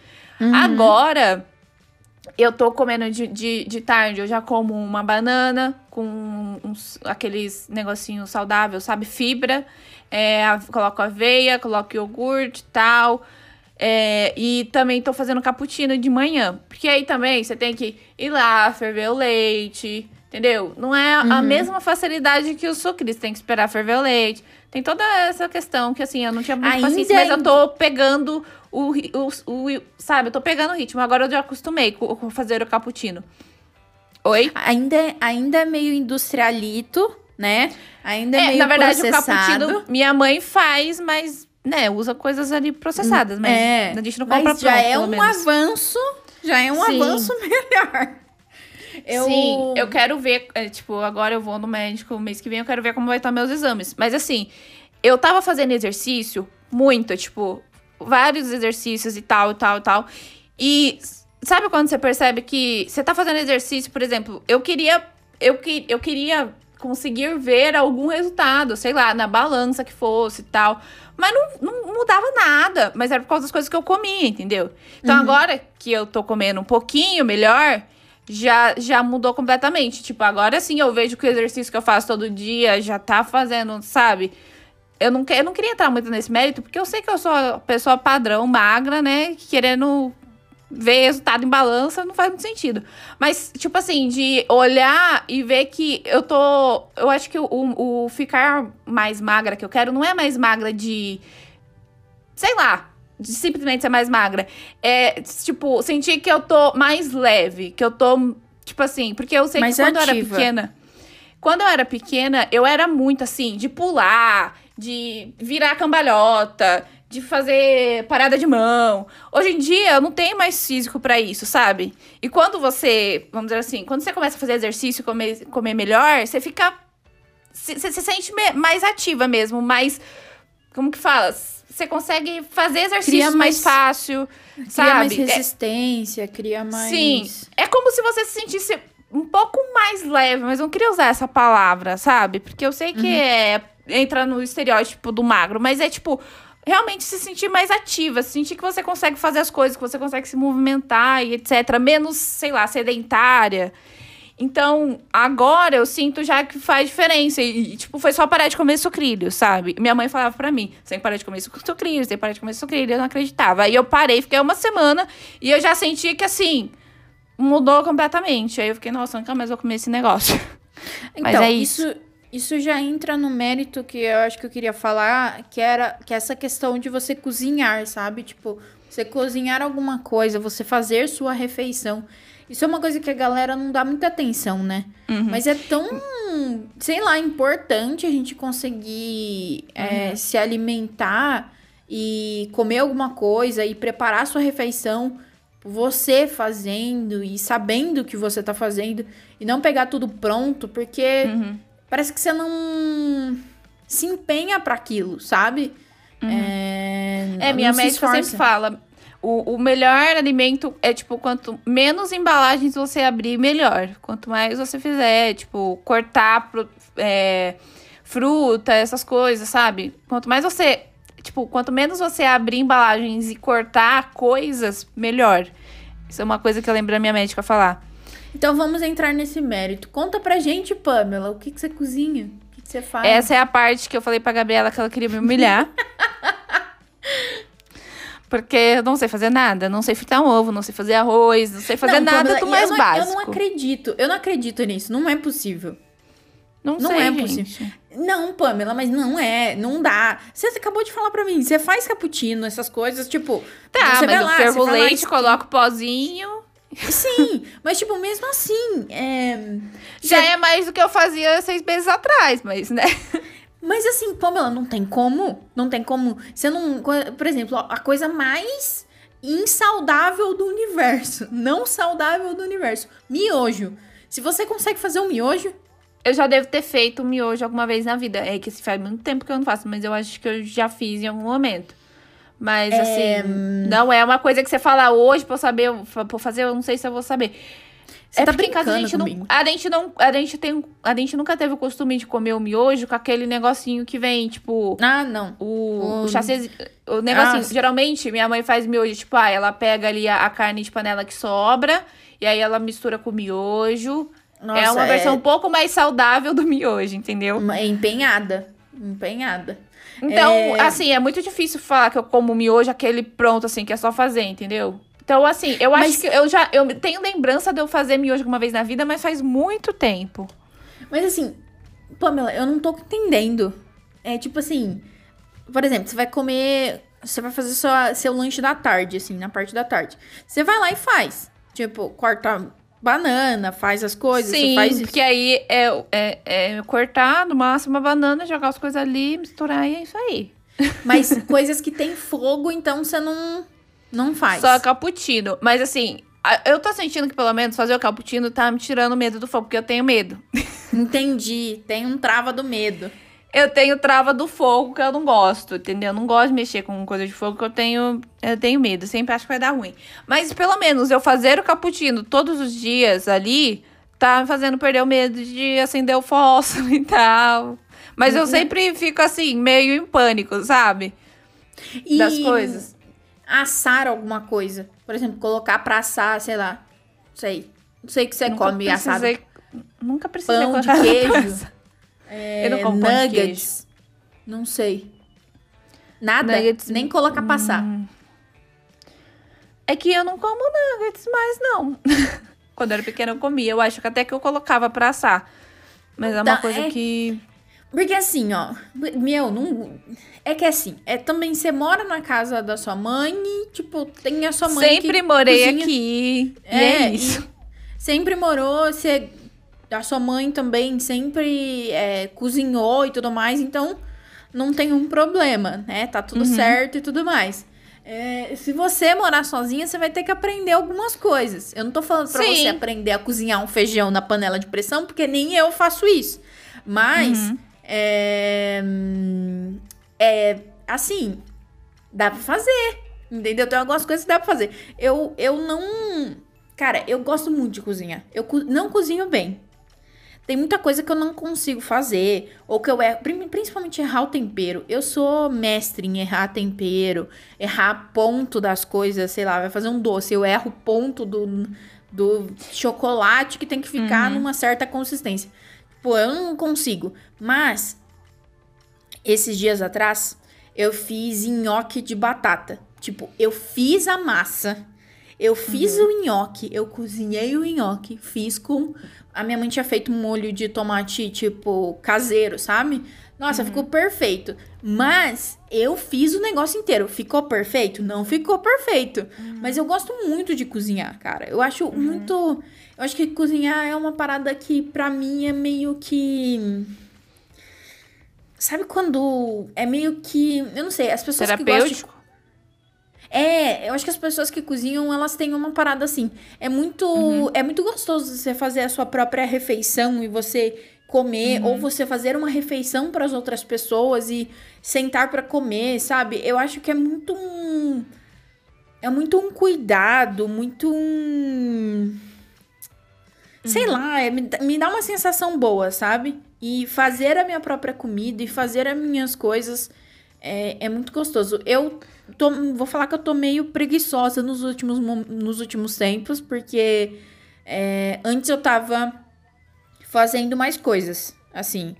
Agora, eu tô comendo de, de, de tarde, eu já como uma banana com uns, aqueles negocinhos saudáveis, sabe? Fibra. É, coloco aveia, coloco iogurte e tal. É, e também tô fazendo cappuccino de manhã. Porque aí também você tem que ir lá, ferver o leite, entendeu? Não é a mesma facilidade que o sucrilhos. Tem que esperar ferver o leite. Tem toda essa questão que, assim, eu não tinha muita Ainda paciência, mas eu tô pegando o, o, o- Sabe, eu tô pegando o ritmo. Agora eu já acostumei com, fazer o cappuccino. Oi? Ainda, é- ainda é meio industrialito, né? Ainda é, É, meio na verdade, o processado. cappuccino minha mãe faz, mas, né, usa coisas ali processadas, mas é, a gente não compra mas já pronto, é um menos. avanço, já é um Sim. avanço *laughs* melhor. Eu, Sim, eu quero ver, é, tipo, agora eu vou no médico mês que vem, eu quero ver como vai estar meus exames. Mas assim, eu tava fazendo exercício muito, tipo, vários exercícios e tal, e tal, e tal. E sabe quando você percebe que você tá fazendo exercício, por exemplo, eu queria eu, que, eu queria conseguir ver algum resultado, sei lá, na balança que fosse e tal. Mas não, não mudava nada. Mas era por causa das coisas que eu comia, entendeu? Então agora que eu tô comendo um pouquinho melhor, já, já mudou completamente. Tipo, agora sim eu vejo que o exercício que eu faço todo dia já tá fazendo, sabe? Eu não, eu não queria entrar muito nesse mérito, porque eu sei que eu sou a pessoa padrão, magra, né? Querendo ver resultado em balança não faz muito sentido. Mas, tipo assim, de olhar e ver que eu tô. Eu acho que o, o ficar mais magra que eu quero não é mais magra de. Sei lá. De simplesmente ser mais magra. É, tipo, sentir que eu tô mais leve. Que eu tô. Tipo assim, porque eu sei Mais que quando eu era ativa. pequena. Quando eu era pequena, eu era muito assim, de pular, de virar cambalhota, de fazer parada de mão. Hoje em dia, não tenho mais físico pra isso, sabe? E quando você, vamos dizer assim, quando você começa a fazer exercício e comer, comer melhor, você fica. Você se sente mais ativa mesmo, mais. Como que fala? Você consegue fazer exercícios mais, mais- fácil, cria sabe? mais É- resistência, cria mais... Sim. É como se você se sentisse um pouco mais leve, mas eu não queria usar essa palavra, sabe? Porque eu sei que é entra no estereótipo do magro, mas é tipo realmente se sentir mais ativa, se sentir que você consegue fazer as coisas, que você consegue se movimentar e etc, menos, sei lá, sedentária. Então, agora eu sinto já que faz diferença. E, tipo, foi só parar de comer sucrilhos, sabe? Minha mãe falava pra mim: você tem que parar de comer suc- sucrilhos, tem que parar de comer sucrilhos. Eu não acreditava. Aí eu parei, fiquei uma semana e eu já senti que, assim, mudou completamente. Aí eu fiquei, nossa, nunca mais vou comer esse negócio. *laughs* Mas Então, é isso. isso. Isso já entra no mérito que eu acho que eu queria falar, que era que é essa questão de você cozinhar, sabe? Tipo, você cozinhar alguma coisa, você fazer sua refeição. Isso é uma coisa que a galera não dá muita atenção, né? Uhum. Mas é tão, sei lá, importante a gente conseguir é, se alimentar e comer alguma coisa e preparar sua refeição você fazendo e sabendo o que você tá fazendo e não pegar tudo pronto, porque Uhum. Parece que você não se empenha para aquilo, sabe? É, É, minha médica sempre fala. O, o melhor alimento é, tipo, quanto menos embalagens você abrir, melhor. Quanto mais você fizer, tipo, cortar é, fruta, essas coisas, sabe? Quanto mais você. Tipo, quanto menos você abrir embalagens e cortar coisas, melhor. Isso é uma coisa que eu lembro da minha médica falar. Então vamos entrar nesse mérito. Conta pra gente, Pamela, o que, que você cozinha? O que, que você faz? Essa é a parte que eu falei pra Gabriela que ela queria me humilhar. *laughs* Porque eu não sei fazer nada. Não sei fritar um ovo, não sei fazer arroz, não sei fazer não, nada Pamela, do mais eu não, básico. Eu não acredito. Eu não acredito nisso. Não é possível. Não, não sei, é possível. Não, Pamela, mas não é, não dá. Você acabou de falar pra mim, você faz cappuccino, essas coisas, tipo. Tá, mas eu lá, fervo leite, coloco pozinho. Sim, mas tipo, mesmo assim. É... Já é mais do que eu fazia seis meses atrás, mas, né? Mas assim, Pamela, não tem como. Não tem como. Você não. Por exemplo, a coisa mais insaudável do universo. Não saudável do universo. Miojo. Se você consegue fazer um miojo. Eu já devo ter feito um miojo alguma vez na vida. É que se faz muito tempo que eu não faço, mas eu acho que eu já fiz em algum momento. Mas, é... assim, não é uma coisa que você fala hoje pra eu saber, pra fazer, eu não sei se eu vou saber. Você é tá porque em casa a gente, não, a gente não. A gente tem. A gente nunca teve o costume de comer o miojo com aquele negocinho que vem, tipo. Ah, não. O, o chassi. O negocinho. Ah, geralmente, minha mãe faz miojo, tipo, ah, ela pega ali a, a, carne de panela que sobra, e aí ela mistura com o miojo. Nossa, é uma versão é... um pouco mais saudável do miojo, entendeu? É empenhada. Empenhada. Então, é... assim, é muito difícil falar que eu como miojo aquele pronto, assim, que é só fazer, entendeu? Então, assim, eu mas... acho que eu já. Eu tenho lembrança de eu fazer miojo alguma vez na vida, mas faz muito tempo. Mas assim, Pamela, eu não tô entendendo. É tipo assim. Por exemplo, você vai comer. Você vai fazer sua, seu lanche da tarde, assim, na parte da tarde. Você vai lá e faz. Tipo, corta banana, faz as coisas. Sim, faz porque aí é, é, é cortar no máximo a banana, jogar as coisas ali, misturar e é isso aí. *laughs* Mas coisas que tem fogo, então você não não faz. Só cappuccino. Mas assim, eu tô sentindo que pelo menos fazer o cappuccino tá me tirando medo do fogo, porque eu tenho medo. Entendi. Tem um trava do medo. Eu tenho trava do fogo que eu não gosto, entendeu? Eu não gosto de mexer com coisa de fogo que eu tenho, eu tenho medo. Sempre acho que vai dar ruim. Mas pelo menos eu fazer o cappuccino todos os dias ali tá me fazendo perder o medo de acender o fósforo *laughs* e tal. Mas eu uhum. sempre fico assim, meio em pânico, sabe? E... Das coisas assar alguma coisa. Por exemplo, colocar pra assar, sei lá. Sei. Não sei o que você nunca come precisei, assado. Nunca precisei Pão de *laughs* queijo. É, eu não como nuggets. Não sei. Nada. Nuggets, nem colocar hum, passar. É que eu não como nuggets mais, não. *laughs* Quando eu era pequena eu comia. Eu acho que até que eu colocava pra assar. Mas é uma então, coisa é... que... Porque assim, ó, meu, não. É que assim, é também você mora na casa da sua mãe e, tipo, tem a sua mãe. Sempre morei cozinha. aqui. É, é isso. Sempre morou, você. A sua mãe também sempre é, cozinhou e tudo mais, então não tem um problema, né? Tá tudo uhum. certo e tudo mais. É, se você morar sozinha, você vai ter que aprender algumas coisas. Eu não tô falando pra Sim. você aprender a cozinhar um feijão na panela de pressão, porque nem eu faço isso. Mas. Uhum é, é assim, dá pra fazer. Entendeu? Tem algumas coisas que dá pra fazer. Eu, eu não. Cara, eu gosto muito de cozinhar. Eu não cozinho bem. Tem muita coisa que eu não consigo fazer. Ou que eu erro. Principalmente errar o tempero. Eu sou mestre em errar tempero. Errar ponto das coisas. Sei lá, vai fazer um doce. Eu erro o ponto do, do chocolate que tem que ficar uhum. numa certa consistência. Pô, eu não consigo. Mas, esses dias atrás, eu fiz nhoque de batata. Tipo, eu fiz a massa, eu fiz uhum. o nhoque, eu cozinhei o nhoque, fiz com. A minha mãe tinha feito um molho de tomate, tipo, caseiro, sabe? Nossa, uhum. ficou perfeito. Mas eu fiz o negócio inteiro. Ficou perfeito? Não ficou perfeito. Uhum. Mas eu gosto muito de cozinhar, cara. Eu acho uhum. muito. Eu acho que cozinhar é uma parada que, pra mim, é meio que. Sabe quando é meio que. Eu não sei, as pessoas que gostam. De... É, eu acho que as pessoas que cozinham, elas têm uma parada assim. É muito, uhum. é muito gostoso você fazer a sua própria refeição e você comer, ou você fazer uma refeição para as outras pessoas e sentar para comer, sabe? Eu acho que é muito um. É muito um cuidado, muito um. Sei lá, é, me, me dá uma sensação boa, sabe? E fazer a minha própria comida e fazer as minhas coisas é, é muito gostoso. Eu tô, vou falar que eu tô meio preguiçosa nos últimos, mo- nos últimos tempos, porque é, antes eu tava fazendo mais coisas, assim,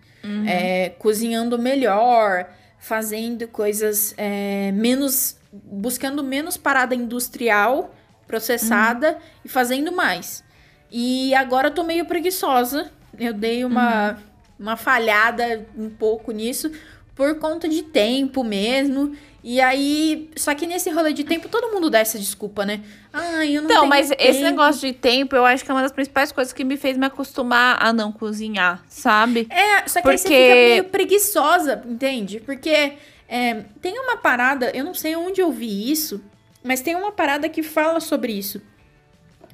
é, cozinhando melhor, fazendo coisas é, menos, buscando menos parada industrial, processada e fazendo mais. E agora eu tô meio preguiçosa. Eu dei uma, uma falhada um pouco nisso por conta de tempo mesmo. E aí, só que nesse rolê de tempo todo mundo dá essa desculpa, né? Ai, eu não Então, mas esse tempo. negócio de tempo, eu acho que é uma das principais coisas que me fez me acostumar a não cozinhar, sabe? É, só que aí você Porque- fica meio preguiçosa, entende? Porque é, tem uma parada, eu não sei onde eu vi isso, mas tem uma parada que fala sobre isso.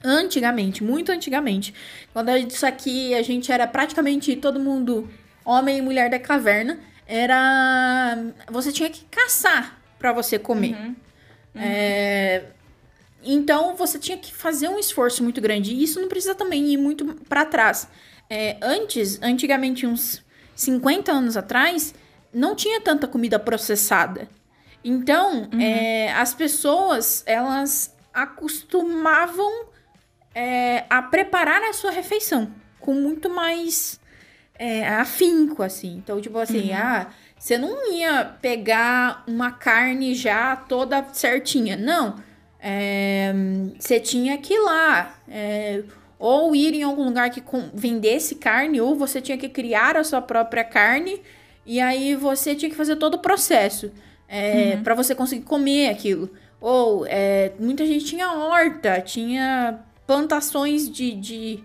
Antigamente, muito antigamente, quando isso aqui a gente era praticamente todo mundo homem e mulher da caverna, era você tinha que caçar pra você comer. É, então você tinha que fazer um esforço muito grande. E isso não precisa também ir muito pra trás. É, antes, antigamente, uns 50 anos atrás, não tinha tanta comida processada. Então, é, as pessoas, elas acostumavam é, a preparar a sua refeição com muito mais é, afinco, assim. Então, tipo assim, ah, você não ia pegar uma carne já toda certinha. Não. É, você tinha que ir lá. é, ou ir em algum lugar que vendesse carne, ou você tinha que criar a sua própria carne. E aí você tinha que fazer todo o processo é, para você conseguir comer aquilo. Ou é, muita gente tinha horta, tinha plantações de, de,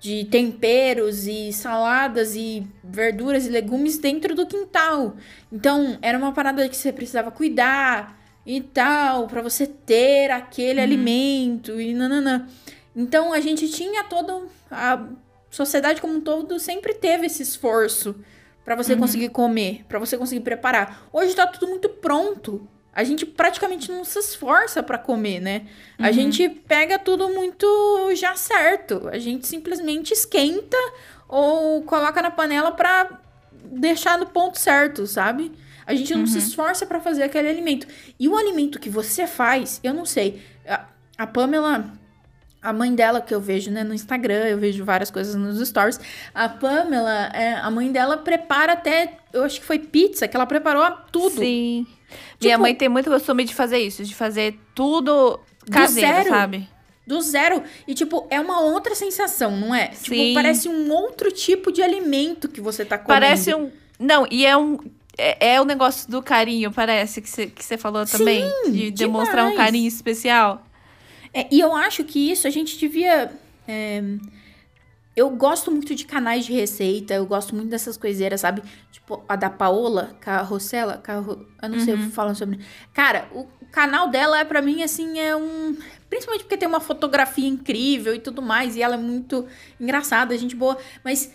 de temperos e saladas e verduras e legumes dentro do quintal. Então era uma parada que você precisava cuidar e tal, para você ter aquele alimento e nananã. Então a gente tinha todo. A sociedade como um todo sempre teve esse esforço para você conseguir comer, para você conseguir preparar. Hoje tá tudo muito pronto. A gente praticamente não se esforça para comer, né? A gente pega tudo muito já certo. A gente simplesmente esquenta ou coloca na panela para deixar no ponto certo, sabe? A gente não se esforça para fazer aquele alimento. E o alimento que você faz, eu não sei. A, a Pamela, a mãe dela que eu vejo né, no Instagram, eu vejo várias coisas nos stories. A Pamela, é, a mãe dela prepara até, eu acho que foi pizza, que ela preparou tudo. Sim. Minha Tipo- mãe tem muito costume de fazer isso, de fazer tudo caseiro, zero. sabe? Do zero. E, tipo, é uma outra sensação, não é? Tipo, Sim. parece um outro tipo de alimento que você tá comendo. Parece um. Não, e é um. É, é o negócio do carinho, parece, que você que falou também. de demonstrar um carinho especial. É, e eu acho que isso a gente devia. é, Eu gosto muito de canais de receita, eu gosto muito dessas coiseiras, sabe? Tipo, a da Paola Carrossela, Carro... eu não sei falar sobre. Cara, o canal dela é para mim assim, é um. Principalmente porque tem uma fotografia incrível e tudo mais, e ela é muito engraçada, gente boa, mas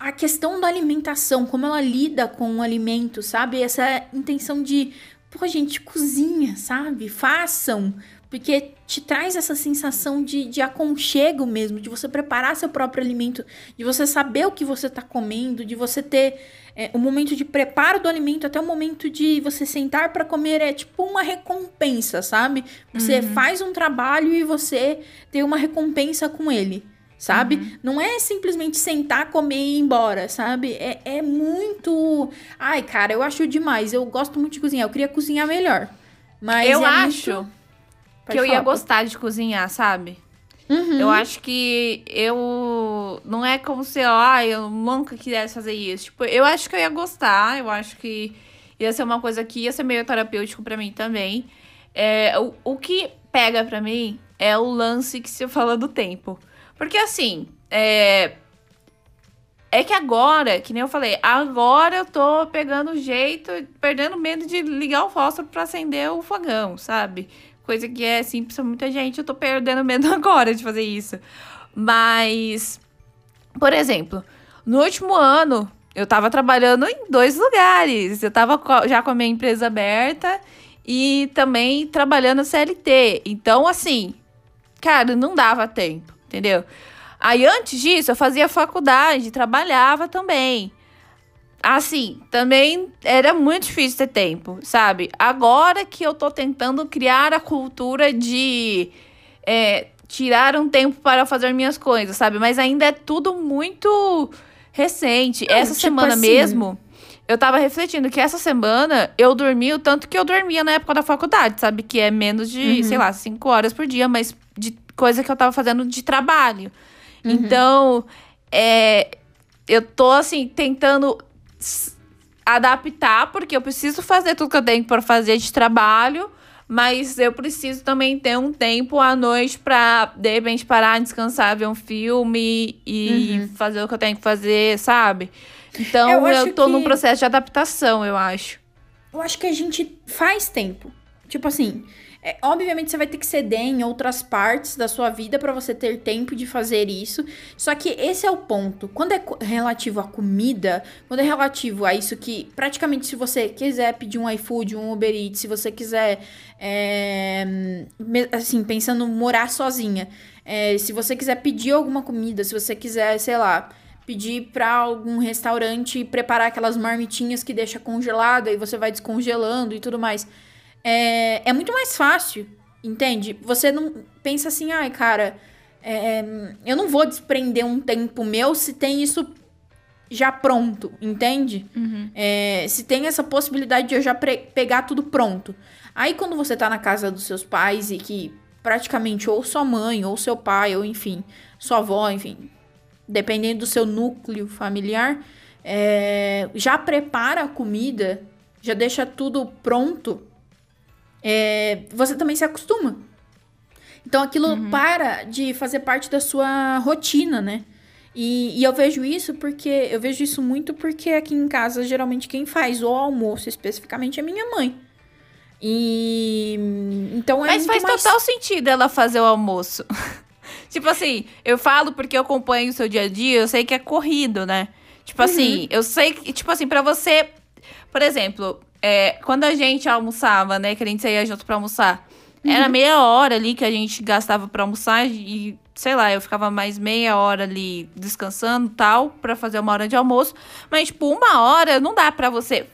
a questão da alimentação, como ela lida com o alimento, sabe? Essa intenção de, pô, gente, cozinha, sabe? Façam. Porque te traz essa sensação de, de aconchego mesmo, de você preparar seu próprio alimento, de você saber o que você tá comendo, de você ter é, o momento de preparo do alimento até o momento de você sentar para comer. É tipo uma recompensa, sabe? Você faz um trabalho e você tem uma recompensa com ele sabe? Não é simplesmente sentar, comer e ir embora, sabe? É, é muito. Ai, cara, eu acho demais. Eu gosto muito de cozinhar. Eu queria cozinhar melhor. Mas eu é acho muito- que Pode eu ia falar, pô. gostar de cozinhar, sabe? Uhum. Eu acho que eu. Não é como se, ah, eu nunca quisesse fazer isso. Tipo, eu acho que eu ia gostar. Eu acho que ia ser uma coisa que ia ser meio terapêutico pra mim também. É, o, o que pega pra mim é o lance que você fala do tempo. Porque assim, é. É que agora, que nem eu falei, agora eu tô pegando o jeito, perdendo medo de ligar o fósforo pra acender o fogão, sabe? Coisa que é simples pra muita gente, eu tô perdendo medo *laughs* agora de fazer isso. Mas, por exemplo, No último ano, eu tava trabalhando em dois lugares. Eu tava já com a minha empresa aberta e também trabalhando CLT. Então, assim, cara, não dava tempo, entendeu? Aí antes disso, eu fazia faculdade, trabalhava também. Assim, também era muito difícil ter tempo, sabe? Agora que eu tô tentando criar a cultura de é, tirar um tempo para fazer minhas coisas, sabe? Mas ainda é tudo muito recente. Não, essa tipo semana assim... mesmo, eu tava refletindo que essa semana eu dormi o tanto que eu dormia na época da faculdade, sabe? Que é menos de, uhum. sei lá, cinco horas por dia, mas de coisa que eu tava fazendo de trabalho. Uhum. Então, é, eu tô assim, tentando adaptar, porque eu preciso fazer tudo que eu tenho para fazer de trabalho, mas eu preciso também ter um tempo à noite pra, de repente, parar, descansar, ver um filme e uhum. fazer o que eu tenho que fazer, sabe? Então, eu, eu tô que... num processo de adaptação, eu acho. Eu acho que a gente faz tempo. Tipo assim, é, obviamente você vai ter que ceder em outras partes da sua vida para você ter tempo de fazer isso. Só que esse é o ponto. Quando é relativo à comida, quando é relativo a isso que praticamente se você quiser pedir um iFood, um Uber Eats, se você quiser, é, assim, pensando morar sozinha, é, se você quiser pedir alguma comida, se você quiser, sei lá, pedir para algum restaurante preparar aquelas marmitinhas que deixa congelada e você vai descongelando e tudo mais é, é muito mais fácil, entende? Você não pensa assim, ai, cara, é, eu não vou desprender um tempo meu se tem isso já pronto, entende? Uhum. É, se tem essa possibilidade de eu já pegar tudo pronto. Aí quando você tá na casa dos seus pais e que praticamente ou sua mãe, ou seu pai, ou enfim, sua avó, enfim, dependendo do seu núcleo familiar, é, já prepara a comida, já deixa tudo pronto é, você também se acostuma. Então aquilo uhum. para de fazer parte da sua rotina, né? E, e, eu vejo isso porque eu vejo isso muito porque aqui em casa geralmente quem faz o almoço especificamente é minha mãe. E então é Mas faz mais... total sentido ela fazer o almoço. *laughs* tipo assim, eu falo porque eu acompanho o seu dia a dia, eu sei que é corrido, né? Tipo uhum. assim, eu sei que, tipo assim, para você, por exemplo, é, quando a gente almoçava, né? Que a gente saía junto pra almoçar. Uhum. Era meia hora ali que a gente gastava pra almoçar e, sei lá, eu ficava mais meia hora ali descansando tal, pra fazer uma hora de almoço. Mas, tipo, uma hora não dá pra você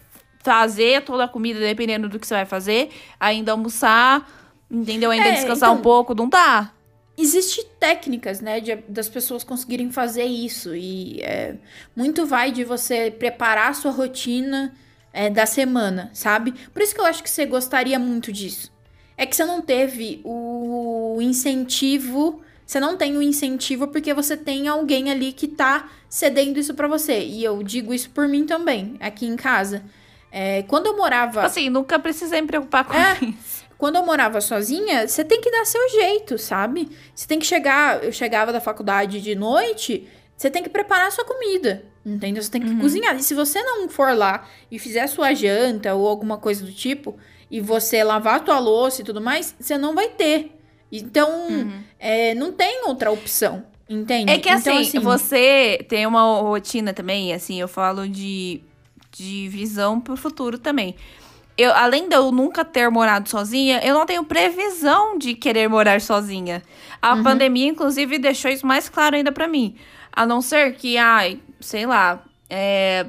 fazer toda a comida, dependendo do que você vai fazer, ainda almoçar, entendeu? Ainda é, descansar então, um pouco, não dá. Existem técnicas, né, de, das pessoas conseguirem fazer isso. E é, muito vai de você preparar a sua rotina é, da semana, sabe? Por isso que eu acho que você gostaria muito disso. É que você não teve o incentivo. Você não tem o incentivo porque você tem alguém ali que tá cedendo isso para você. E eu digo isso por mim também, aqui em casa. É, quando eu morava. Assim, nunca precisei me preocupar com é, isso. Quando eu morava sozinha, você tem que dar seu jeito, sabe? Você tem que chegar. Eu chegava da faculdade de noite, você tem que preparar a sua comida. Entendeu? Você tem que uhum. cozinhar. E se você não for lá e fizer sua janta ou alguma coisa do tipo, e você lavar a tua louça e tudo mais, você não vai ter. Então, uhum. é, não tem outra opção. Entende? É que então, assim, assim, você tem uma rotina também, assim, eu falo de, de visão pro futuro também. Eu, além de eu nunca ter morado sozinha, eu não tenho previsão de querer morar sozinha. A uhum. pandemia, inclusive, deixou isso mais claro ainda para mim. A não ser que, ai, sei lá, é,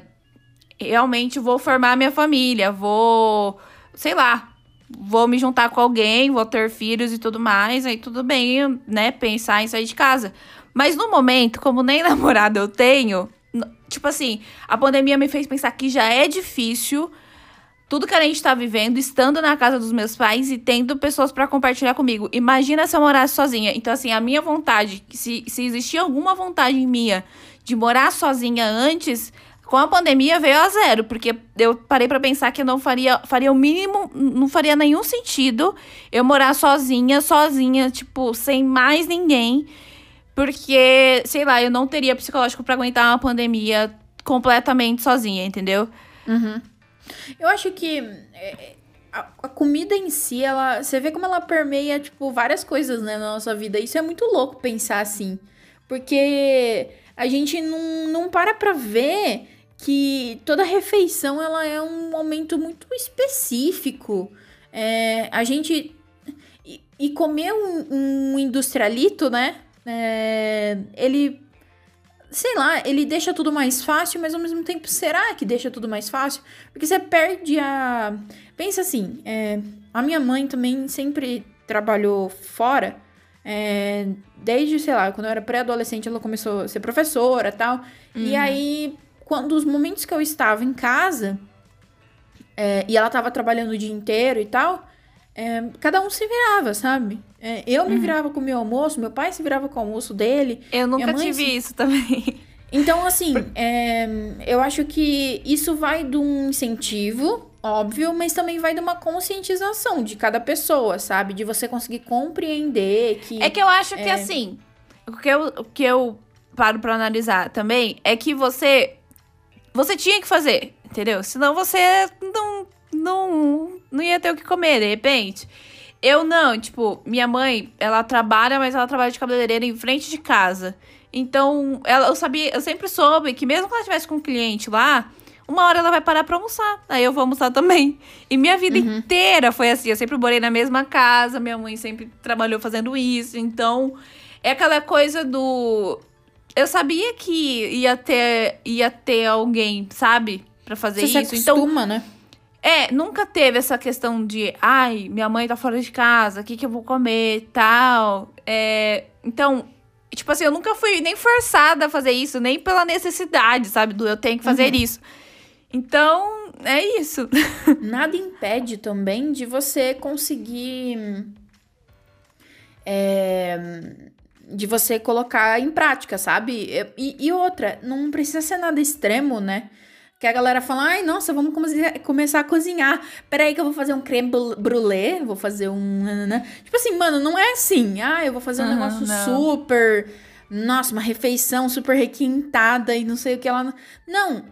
realmente vou formar minha família, vou, sei lá, vou me juntar com alguém, vou ter filhos e tudo mais, aí tudo bem, né, pensar em sair de casa. Mas no momento, como nem *laughs* namorado eu tenho, tipo assim, a pandemia me fez pensar que já é difícil tudo que a gente tá vivendo, estando na casa dos meus pais e tendo pessoas para compartilhar comigo. Imagina se eu morasse sozinha. Então, assim, a minha vontade, se, se existia alguma vontade minha de morar sozinha antes, com a pandemia veio a zero, porque eu parei para pensar que eu não faria, faria o mínimo, não faria nenhum sentido eu morar sozinha, sozinha, tipo, sem mais ninguém, porque, sei lá, eu não teria psicológico para aguentar uma pandemia completamente sozinha, entendeu? Uhum. Eu acho que é, a, a, comida em si, ela, você vê como ela permeia, tipo, várias coisas, né, na nossa vida. Isso é muito louco pensar assim. Porque a gente não, não para pra ver que toda refeição ela é um momento muito específico. É, a gente. E, e comer um, um industrialito, né? É, ele. Sei lá, ele deixa tudo mais fácil, mas ao mesmo tempo, será que deixa tudo mais fácil? Porque você perde a. Pensa assim, é, a minha mãe também sempre trabalhou fora. É, desde, sei lá, quando eu era pré-adolescente, ela começou a ser professora e tal. Uhum. E aí, quando os momentos que eu estava em casa, é, e ela estava trabalhando o dia inteiro e tal, é, cada um se virava, sabe? É, eu me uhum. virava com o meu almoço, meu pai se virava com o almoço dele. Eu nunca tive se... isso também. Então, assim, é, eu acho que isso vai de um incentivo óbvio, mas também vai de uma conscientização de cada pessoa, sabe? De você conseguir compreender que. É que eu acho é... que assim, o que eu, o que eu paro pra analisar também é que você. Você tinha que fazer, entendeu? Senão você não, não, não ia ter o que comer, de repente. Eu não, tipo, minha mãe, ela trabalha, mas ela trabalha de cabeleireira em frente de casa. Então, ela, eu sabia, eu sempre soube que mesmo que ela estivesse com um cliente lá, uma hora ela vai parar pra almoçar. Aí eu vou almoçar também. E minha vida uhum. inteira foi assim. Eu sempre morei na mesma casa, minha mãe sempre trabalhou fazendo isso. Então, é aquela coisa do. Eu sabia que ia ter, ia ter alguém, sabe? para fazer Você isso. Se então, acostuma, então, né? É, nunca teve essa questão de, ai, minha mãe tá fora de casa, o que, que eu vou comer tal. É, então, tipo assim, eu nunca fui nem forçada a fazer isso, nem pela necessidade, sabe? Do eu tenho que fazer uhum. isso. Então, é isso. *laughs* Nada impede também de você conseguir. É, de você colocar em prática, sabe? E, e, outra, não precisa ser nada extremo, né? Que a galera fala, ai, nossa, vamos começar a cozinhar. Peraí que eu vou fazer um creme brulee, vou fazer um... Tipo assim, mano, não é assim. Ah, eu vou fazer um uhum, negócio não. super... Nossa, uma refeição super requintada e não sei o que ela... Não,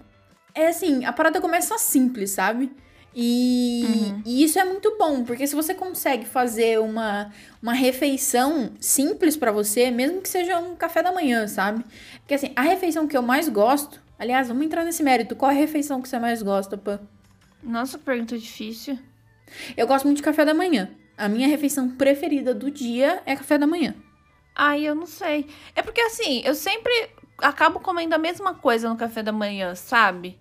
é assim, a parada começa simples, sabe? E, uhum. e, isso é muito bom, porque se você consegue fazer uma, uma refeição simples para você, mesmo que seja um café da manhã, sabe? Porque assim, a refeição que eu mais gosto, aliás, vamos entrar nesse mérito, qual é a refeição que você mais gosta, Pã? Nossa, pergunta difícil. Eu gosto muito de café da manhã. A minha refeição preferida do dia é café da manhã. Ai, eu não sei. É porque assim, eu sempre acabo comendo a mesma coisa no café da manhã, sabe?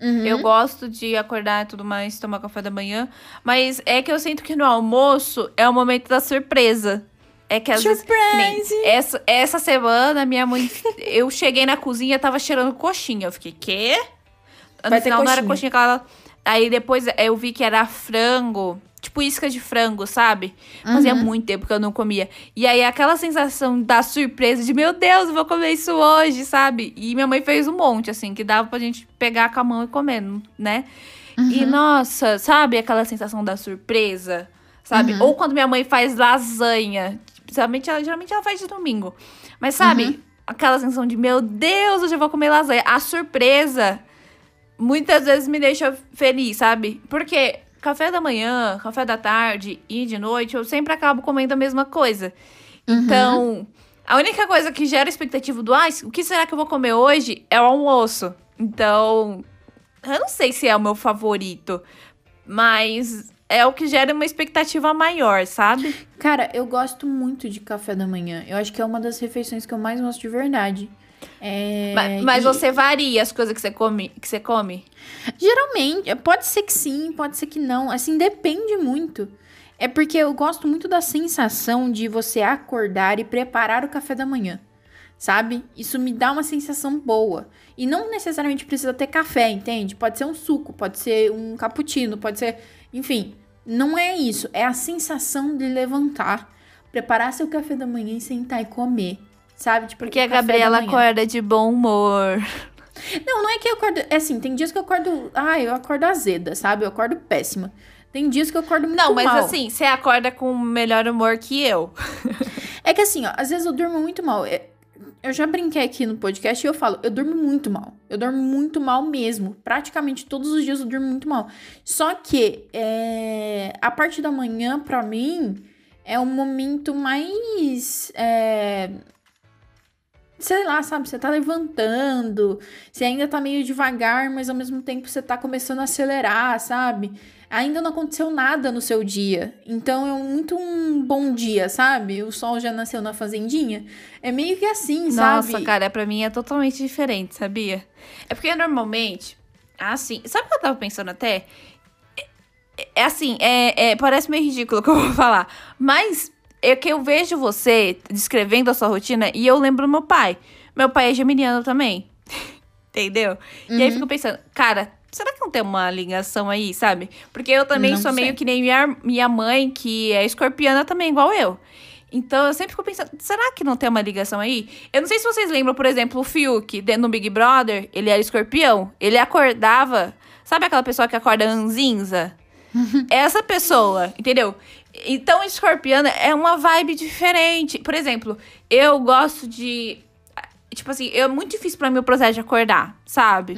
Uhum. Eu gosto de acordar e tudo mais, tomar café da manhã. Mas é que eu sinto que no almoço é o momento da surpresa. É que às Surprise. vezes. essa, essa semana, minha mãe. eu cheguei na cozinha tava cheirando coxinha. Eu fiquei, quê? No Vai final não era coxinha que ela. Aí depois eu vi que era frango tipo isca de frango, sabe? Fazia uhum. muito tempo que eu não comia. E aí aquela sensação da surpresa de, meu Deus, eu vou comer isso hoje, sabe? E minha mãe fez um monte, assim, que dava pra gente pegar com a mão e comer, né? Uhum. E nossa, sabe aquela sensação da surpresa? Sabe? Uhum. Ou quando minha mãe faz lasanha. Geralmente ela, geralmente ela faz de domingo. Mas sabe, uhum. aquela sensação de, meu Deus, hoje eu vou comer lasanha. A surpresa muitas vezes me deixa feliz, sabe? Porque café da manhã, café da tarde e de noite, eu sempre acabo comendo a mesma coisa. Uhum. Então, a única coisa que gera expectativa do, ah, o que será que eu vou comer hoje é o almoço. Então, eu não sei se é o meu favorito, mas é o que gera uma expectativa maior, sabe? Cara, eu gosto muito de café da manhã. Eu acho que é uma das refeições que eu mais gosto de verdade. É, mas, mas e... você varia as coisas que você come, que você come? Geralmente, pode ser que sim, pode ser que não. Assim, depende muito. É porque eu gosto muito da sensação de você acordar e preparar o café da manhã. Sabe? Isso me dá uma sensação boa. E não necessariamente precisa ter café, entende? Pode ser um suco, pode ser um cappuccino, pode ser. Enfim, não é isso. É a sensação de levantar, preparar seu café da manhã e sentar e comer. Sabe? Tipo, Porque a Gabriela acorda de bom humor. Não, não é que eu acordo. É assim, tem dias que eu acordo. Ai, eu acordo azeda, sabe? Eu acordo péssima. Tem dias que eu acordo muito mal. Não, mas mal. assim, você acorda com melhor humor que eu. é que assim, ó, às vezes eu durmo muito mal. É, eu já brinquei aqui no podcast e eu falo, eu durmo muito mal. Eu durmo muito mal mesmo. Praticamente todos os dias eu durmo muito mal. Só que é, a parte da manhã, pra mim, é um momento mais. É, sei lá, sabe, você tá levantando, você ainda tá meio devagar, mas ao mesmo tempo você tá começando a acelerar, sabe? Ainda não aconteceu nada no seu dia. Então é muito um bom dia, sabe? O sol já nasceu na fazendinha. É meio que assim, Nossa, sabe? cara, pra mim é totalmente diferente, sabia? É porque normalmente, assim, sabe o que eu tava pensando até? É, é assim, é, é, parece meio ridículo o que eu vou *laughs* falar, mas é que eu vejo você descrevendo a sua rotina e eu lembro do meu pai. Meu pai é geminiano também. *laughs* Entendeu? E aí eu fico pensando, cara, será que não tem uma ligação aí, sabe? Porque eu também Não sou meio sei. que nem minha, minha mãe, que é escorpiana também, igual eu. Então eu sempre fico pensando, será que não tem uma ligação aí? Eu não sei se vocês lembram, por exemplo, o Fiuk, dentro do Big Brother, ele era escorpião. Ele acordava. Sabe aquela pessoa que acorda anzinza? Essa pessoa, entendeu? Então, escorpiana é uma vibe diferente. Por exemplo, eu gosto de. Tipo assim, é muito difícil pra mim o processo de acordar, sabe?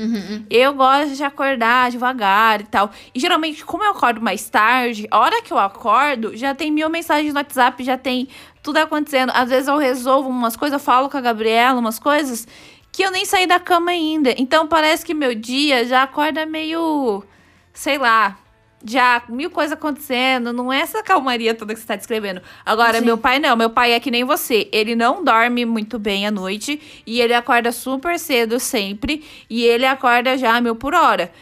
Eu gosto de acordar devagar e tal. E geralmente, como eu acordo mais tarde, a hora que eu acordo, já tem mil mensagens no WhatsApp, já tem tudo acontecendo. Às vezes eu resolvo umas coisas, eu falo com a Gabriela umas coisas que eu nem saí da cama ainda. Então parece que meu dia já acorda meio. sei lá. Já mil coisas acontecendo, não é essa calmaria toda que você tá descrevendo. Agora, Sim. meu pai não, meu pai é que nem você. Ele não dorme muito bem à noite e ele acorda super cedo sempre e ele acorda já mil por hora.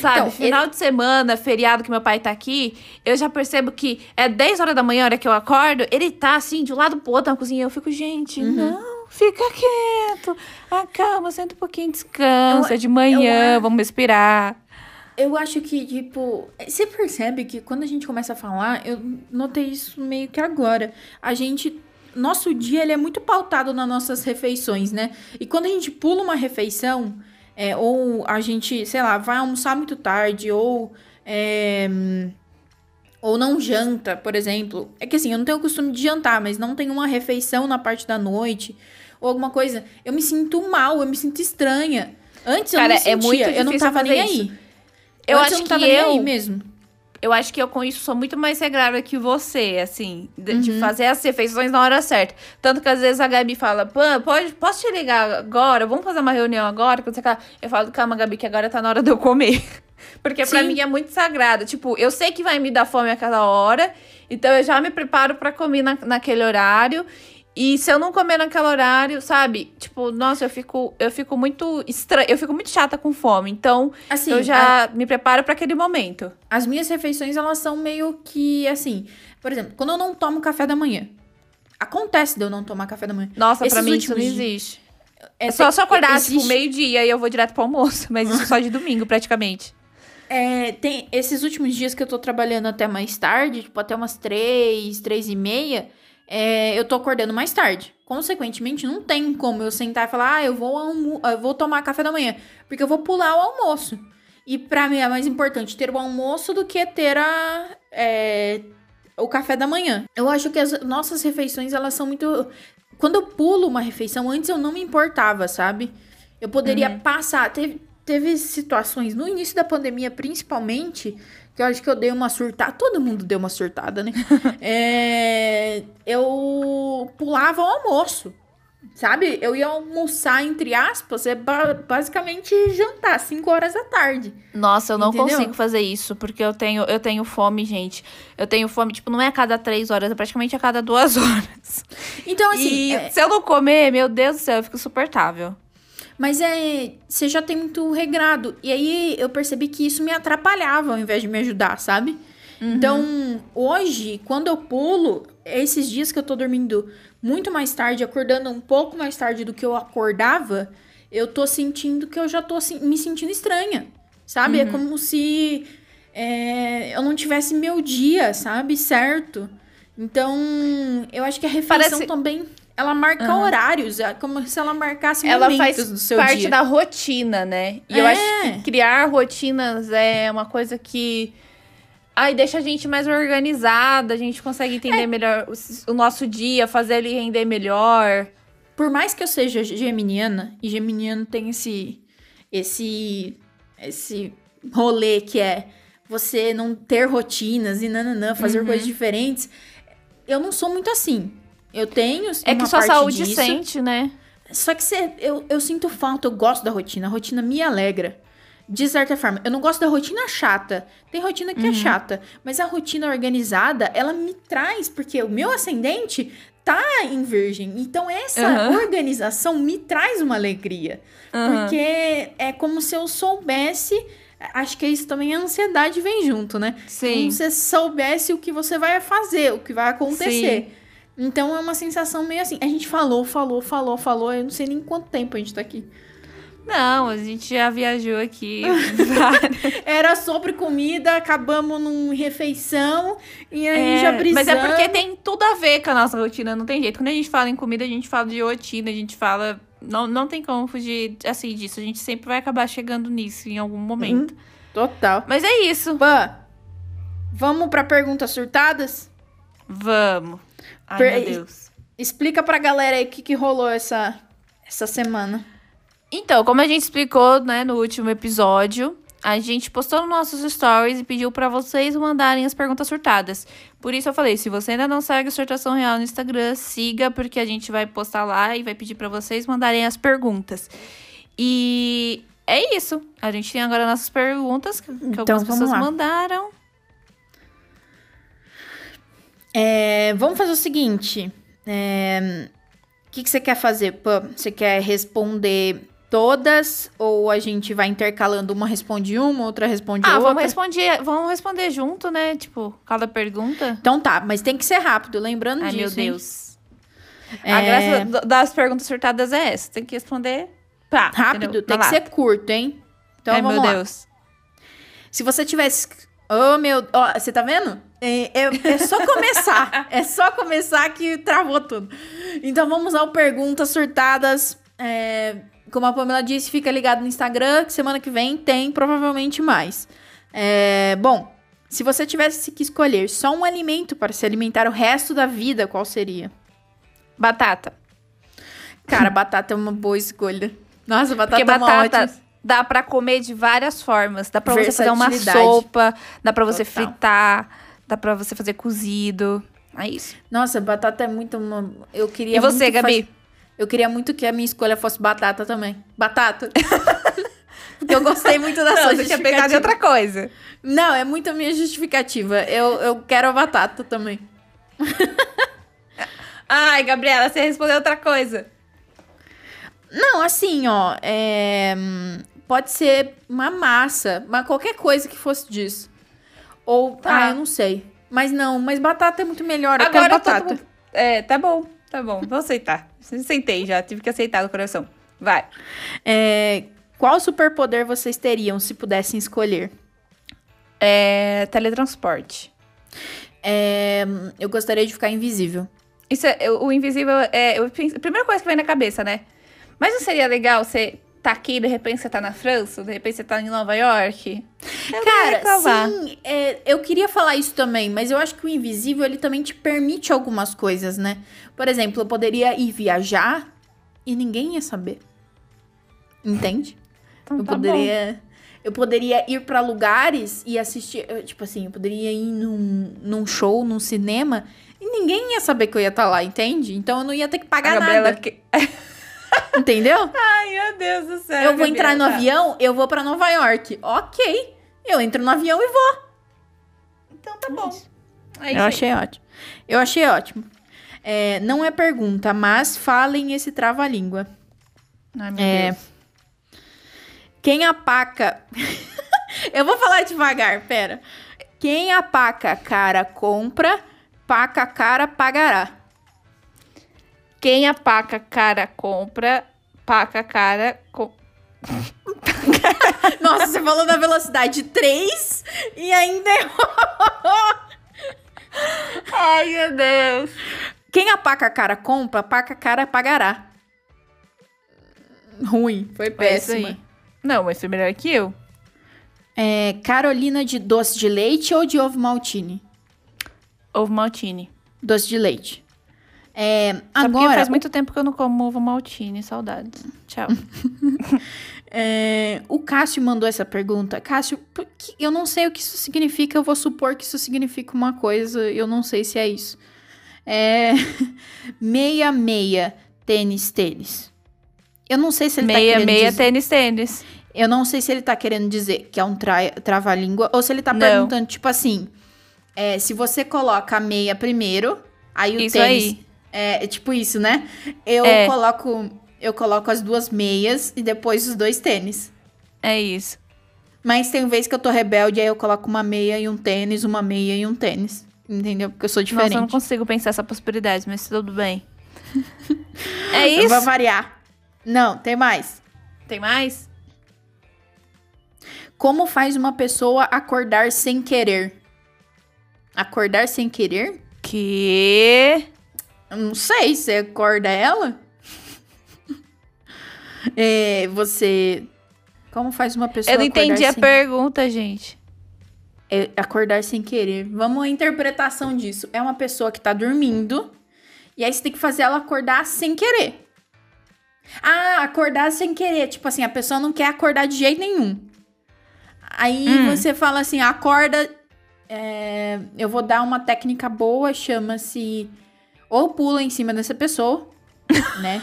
Sabe, Então, final de semana, feriado que meu pai tá aqui, eu já percebo que é 10 horas da manhã, hora que eu acordo, ele tá assim, de um lado pro outro na cozinha. Eu fico, gente, Uhum. não, fica quieto, acalma, senta um pouquinho, descansa, Eu- de manhã, eu- vamos respirar. Eu acho que, tipo, você percebe que quando a gente começa a falar, eu notei isso meio que agora. A gente. Nosso dia ele é muito pautado nas nossas refeições, né? E quando a gente pula uma refeição, é, ou a gente, sei lá, vai almoçar muito tarde, ou. é, ou não janta, por exemplo. É que assim, eu não tenho o costume de jantar, mas não tem uma refeição na parte da noite, ou alguma coisa. Eu me sinto mal, eu me sinto estranha. Antes eu Cara, não é sentia, muito eu não tava nem fazer aí. Eu Antes acho não que eu- mesmo. Eu acho que eu com isso sou muito mais regrada que você, assim, de, Uhum. de fazer as refeições na hora certa. Tanto que às vezes a Gabi fala, Pã, pode, posso te ligar agora? Vamos fazer uma reunião agora? Quando você eu falo, calma, Gabi, que agora tá na hora de eu comer. *laughs* Porque pra Sim. mim é muito sagrado. Tipo, eu sei que vai me dar fome aquela hora, então eu já me preparo pra comer na, naquele horário. E se eu não comer naquele horário, sabe? Tipo, nossa, eu fico, eu fico muito estranha, eu fico muito chata com fome. Então, Assim, eu já me preparo pra aquele momento. As minhas refeições, elas são meio que assim. Por exemplo, quando eu não tomo café da manhã. Acontece de eu não tomar café da manhã. Nossa, pra Esses mim isso não existe. É só, tem- só acordar, existe- tipo, meio-dia e eu vou direto pro almoço. Mas isso só de domingo, praticamente. É, tem esses últimos dias que eu tô trabalhando até mais tarde, tipo, até umas três, três e meia, é, eu tô acordando mais tarde. Consequentemente, não tem como eu sentar e falar, ah, eu vou, almo eu vou tomar café da manhã, porque eu vou pular o almoço. E pra mim é mais importante ter o almoço do que ter a, é, o café da manhã. Eu acho que as nossas refeições, elas são muito... Quando eu pulo uma refeição, antes eu não me importava, sabe? Eu poderia passar. Teve, teve situações, no início da pandemia, principalmente, que eu acho que eu dei uma surtada. Todo mundo deu uma surtada, né? *laughs* É, eu pulava o almoço. Sabe? Eu ia almoçar, entre aspas, é ba- basicamente jantar, 5 horas da tarde. Nossa, eu não Entendeu? consigo fazer isso, porque eu tenho, eu tenho fome, gente. Eu tenho fome, tipo, não é a cada três horas, é praticamente a cada duas *laughs* horas. Então, assim, e é- se eu não comer, meu Deus do céu, eu fico insuportável. Mas é. Você já tem muito regrado. E aí eu percebi que isso me atrapalhava ao invés de me ajudar, sabe? Então, hoje, quando eu pulo, esses dias que eu tô dormindo muito mais tarde, acordando um pouco mais tarde do que eu acordava, eu tô sentindo que eu já tô me sentindo estranha. Sabe? É como se é, eu não tivesse meu dia, sabe? Certo. Então, eu acho que a refeição Parece- também. Ela marca horários, é como se ela marcasse Ela momentos faz do seu parte dia. da rotina, né? E eu É. acho que criar rotinas é uma coisa que. Ai, deixa a gente mais organizada, a gente consegue entender melhor o, o nosso dia, fazer ele render melhor. Por mais que eu seja geminiana, e geminiano tem esse esse esse rolê que é você não ter rotinas e nananã, fazer Uhum. coisas diferentes, eu não sou muito assim. Eu tenho É que sua saúde disso. sente, né? Só que cê, eu, eu sinto falta, eu gosto da rotina. A rotina me alegra. De certa forma. Eu não gosto da rotina chata. Tem rotina que é chata. Mas a rotina organizada, ela me traz, porque o meu ascendente tá em virgem. Então essa Aham. organização me traz uma alegria. Aham. Porque é como se eu soubesse. Acho que isso também a ansiedade vem junto, né? Sim. Como se você soubesse o que você vai fazer, o que vai acontecer. Então é uma sensação meio assim. A gente falou, falou, falou, falou. Eu não sei nem quanto tempo a gente tá aqui. Não, a gente já viajou aqui. *laughs* Era sobre comida, acabamos num refeição e aí É, já brisamos. mas é porque tem tudo a ver com a nossa rotina, não tem jeito. Quando a gente fala em comida, a gente fala de rotina, a gente fala. Não, não tem como fugir assim disso. A gente sempre vai acabar chegando nisso em algum momento. Total. Mas é isso. Pã, vamos pra perguntas surtadas? Vamos. Ai, Per- meu Deus. Explica pra galera aí o que, que rolou essa, essa semana. Então, como a gente explicou, né, no último episódio, a gente postou nos nossos stories e pediu pra vocês mandarem as perguntas surtadas. Por isso eu falei, se você ainda não segue o Surtação Real no Instagram, siga, porque a gente vai postar lá e vai pedir pra vocês mandarem as perguntas. E é isso. A gente tem agora nossas perguntas que, Então, algumas vamos pessoas lá. mandaram. É, vamos fazer o seguinte. é, O que, que você quer fazer? Você quer responder todas? Ou a gente vai intercalando? Uma responde uma, outra responde Ah, outra? vamos responder, vamos responder junto, né? Tipo, cada pergunta. Então tá, mas tem que ser rápido, lembrando Ai, disso. meu hein? Deus. É, A graça das perguntas surtadas é essa. Tem que responder pá, Rápido, entendeu? tem que ser curto, hein? Então Ai, vamos meu lá. Deus. Se você tivesse. Oh, meu. Ó, você tá vendo? É, é- é só começar. *laughs* é só começar que travou tudo. Então vamos ao Perguntas Surtadas. É, como a Pamela disse, fica ligado no Instagram, que semana que vem tem provavelmente mais. É, bom, se você tivesse que escolher só um alimento para se alimentar o resto da vida, qual seria? Batata. Cara, batata é uma boa escolha. Nossa, batata Porque é uma batata ótima. dá pra comer de várias formas. Dá pra você fazer uma sopa, dá pra você Total. fritar, dá pra você fazer cozido. É isso. Nossa, batata é muito uma... Eu queria E você, muito faz- Gabi? Eu queria muito que a minha escolha fosse batata também. Batata. *laughs* Porque eu gostei muito da sua você tinha pegado de outra coisa. Não, é muito a minha justificativa. Eu, eu quero a batata também. *laughs* Ai, Gabriela, você respondeu outra coisa. Não, assim, ó. é, Pode ser uma massa, mas qualquer coisa que fosse disso. Ou, Tá. ah, eu não sei. Mas não, mas batata é muito melhor. Eu Agora todo batata. mundo- É, tá bom, tá bom. Vou aceitar. *laughs* Aceitei já, tive que aceitar do coração. Vai. É, Qual superpoder vocês teriam se pudessem escolher? É, teletransporte. É, Eu gostaria de ficar invisível. Isso é, eu- o invisível é eu a primeira coisa que vem na cabeça, né? Mas não seria legal você tá aqui de repente você tá na França, de repente você tá em Nova York? Eu Cara, sim, é, eu queria falar isso também, mas eu acho que o invisível ele também te permite algumas coisas, né? Por exemplo, eu poderia ir viajar e ninguém ia saber. Entende? Então eu tá poderia. Eu poderia ir pra lugares e assistir. Tipo assim, eu poderia ir num, num show, num cinema, e ninguém ia saber que eu ia estar lá, entende? Então eu não ia ter que bom. pagar nada. que- *laughs* Entendeu? Ai, meu Deus do céu. eu vou entrar no Gabriela. avião, eu vou pra Nova York. Ok. Eu entro no avião e vou. Então tá bom. É Eu isso aí. achei ótimo. Eu achei ótimo. É, não é pergunta, mas falem esse trava-língua. Ai, meu É. Deus. Quem apaca. *laughs* Eu vou falar devagar, pera. Quem apaca cara compra, paca cara pagará. Quem a paca cara compra, paca cara. Com... *laughs* Nossa, você falou na velocidade 3 e ainda errou. Ai, meu Deus. Quem apaca cara compra, paca cara pagará. Ruim, foi É péssima. Não, mas foi melhor que eu. É, Carolina de doce de leite ou de ovo maltine? Ovo maltine. Doce de leite. É, agora, faz muito tempo que eu não como ovo maltine. Saudades. Tchau. *laughs* é, o Cássio mandou essa pergunta. Cássio, eu não sei o que isso significa, eu vou supor que isso significa uma coisa, eu não sei se é isso. É, *laughs* meia, meia, tênis, tênis. Eu não sei se ele tá Meia, querendo meia, dizer... tênis, tênis. Eu não sei se ele tá querendo dizer que é um tra... trava-língua ou se ele tá Não. perguntando, tipo assim, é, se você coloca a meia primeiro, aí o Isso tênis. aí. É, é tipo isso, né? Eu É. coloco. Eu coloco as duas meias e depois os dois tênis. É isso. Mas tem vez que eu tô rebelde, aí eu coloco uma meia e um tênis, uma meia e um tênis. Entendeu? Porque eu sou diferente. Nossa, eu não consigo pensar essa possibilidade, mas tudo bem. *laughs* é isso? Vou variar. Não, tem mais. Tem mais? Como faz uma pessoa acordar sem querer? Acordar sem querer? Que. Eu não sei, você acorda ela? *laughs* É, você. Como faz uma pessoa Eu não entendi a sem... pergunta, gente. É, acordar sem querer. Vamos à interpretação disso. É uma pessoa que tá dormindo e aí você tem que fazer ela acordar sem querer. Ah, acordar sem querer. Tipo assim, a pessoa não quer acordar de jeito nenhum. Aí Hum. você fala assim, acorda. é, eu vou dar uma técnica boa, chama-se. Ou pula em cima dessa pessoa, *laughs* né?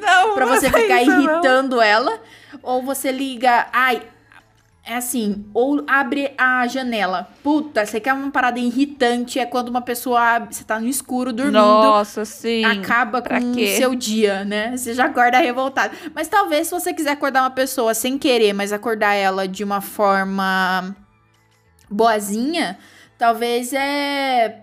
Não, pra não você ficar isso, não. irritando ela. Ou você liga. Ai. É assim, ou abre a janela. Puta, você quer uma parada irritante, é quando uma pessoa abre, você tá no escuro dormindo, Nossa, sim. acaba pra com o seu dia, né? Você já acorda revoltado. Mas talvez se você quiser acordar uma pessoa sem querer, mas acordar ela de uma forma boazinha, talvez é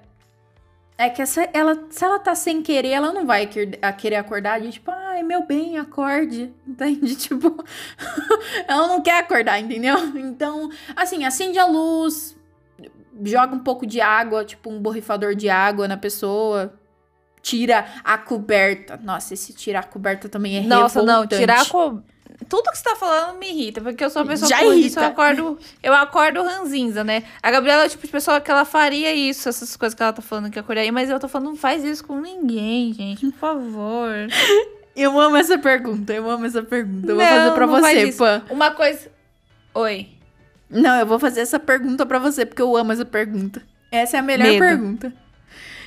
é que essa, ela, se ela tá sem querer, ela não vai querer acordar de tipo, ai, meu bem, acorde. *laughs* Entende? Tipo, *laughs* ela não quer acordar, entendeu? Então, assim, acende a luz, joga um pouco de água, tipo um borrifador de água na pessoa. Tira a coberta. Nossa, esse tirar a coberta também é Nossa, não, revoltante. tirar a co... Tudo que você tá falando me irrita, porque eu sou uma pessoa Já que isso irrita. eu acordo, eu acordo ranzinza, né? A Gabriela é o tipo de pessoa que ela faria isso, essas coisas que ela tá falando que acordaria, mas eu tô falando, não faz isso com ninguém, gente, por favor. *laughs* Eu amo essa pergunta, eu amo essa pergunta. Eu vou Não, fazer pra faz você. Pan. Uma coisa... Oi. Não, eu vou fazer essa pergunta pra você, porque eu amo essa pergunta. Essa é a melhor Medo. pergunta.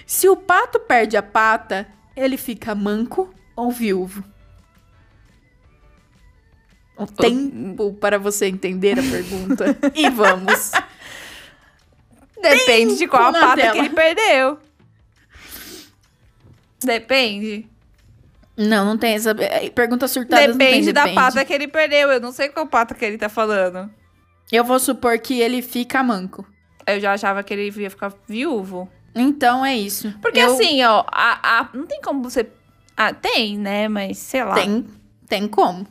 Se o pato perde a pata, ele fica manco ou viúvo? O tempo para você entender a pergunta. e vamos. *laughs* Depende de qual pata tela. que ele perdeu. Depende. Não, não tem essa. é, Pergunta surtada tem Depende da depende. pata que ele perdeu. Eu não sei qual pata que ele tá falando. Eu vou supor que ele fica manco. Eu já achava que ele ia ficar viúvo. Então é isso. Porque Eu- assim, ó, a, a- não tem como você. Ah, tem, né? Mas sei lá. Tem, tem como.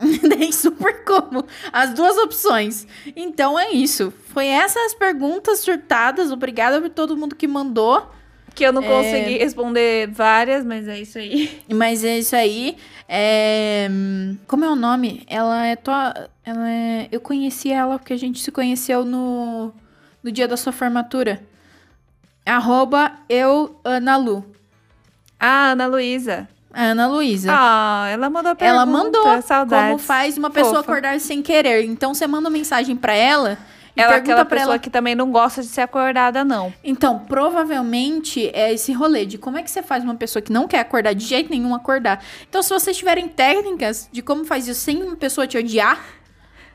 *laughs* tem super como. As duas opções. Então é isso. Foi essas perguntas surtadas. Obrigada por todo mundo que mandou. Que eu não É. consegui responder várias, mas é isso aí. *laughs* Mas é isso aí. É, Como é o nome? Ela é tua. Ela é... Eu conheci ela porque a gente se conheceu no, no dia da sua formatura. Arroba eu, Ana Lu. Ah, Ana Luísa. Ana Luísa. Ah, ela mandou pergunta. ela mandou Saudades. como faz uma pessoa Fofa. acordar sem querer. Então você manda uma mensagem pra ela e Ela é pergunta aquela pessoa ela. que também não gosta de ser acordada, não. Então, provavelmente é esse rolê de como é que você faz uma pessoa que não quer acordar de jeito nenhum acordar. Então, se vocês tiverem técnicas de como faz isso sem uma pessoa te odiar,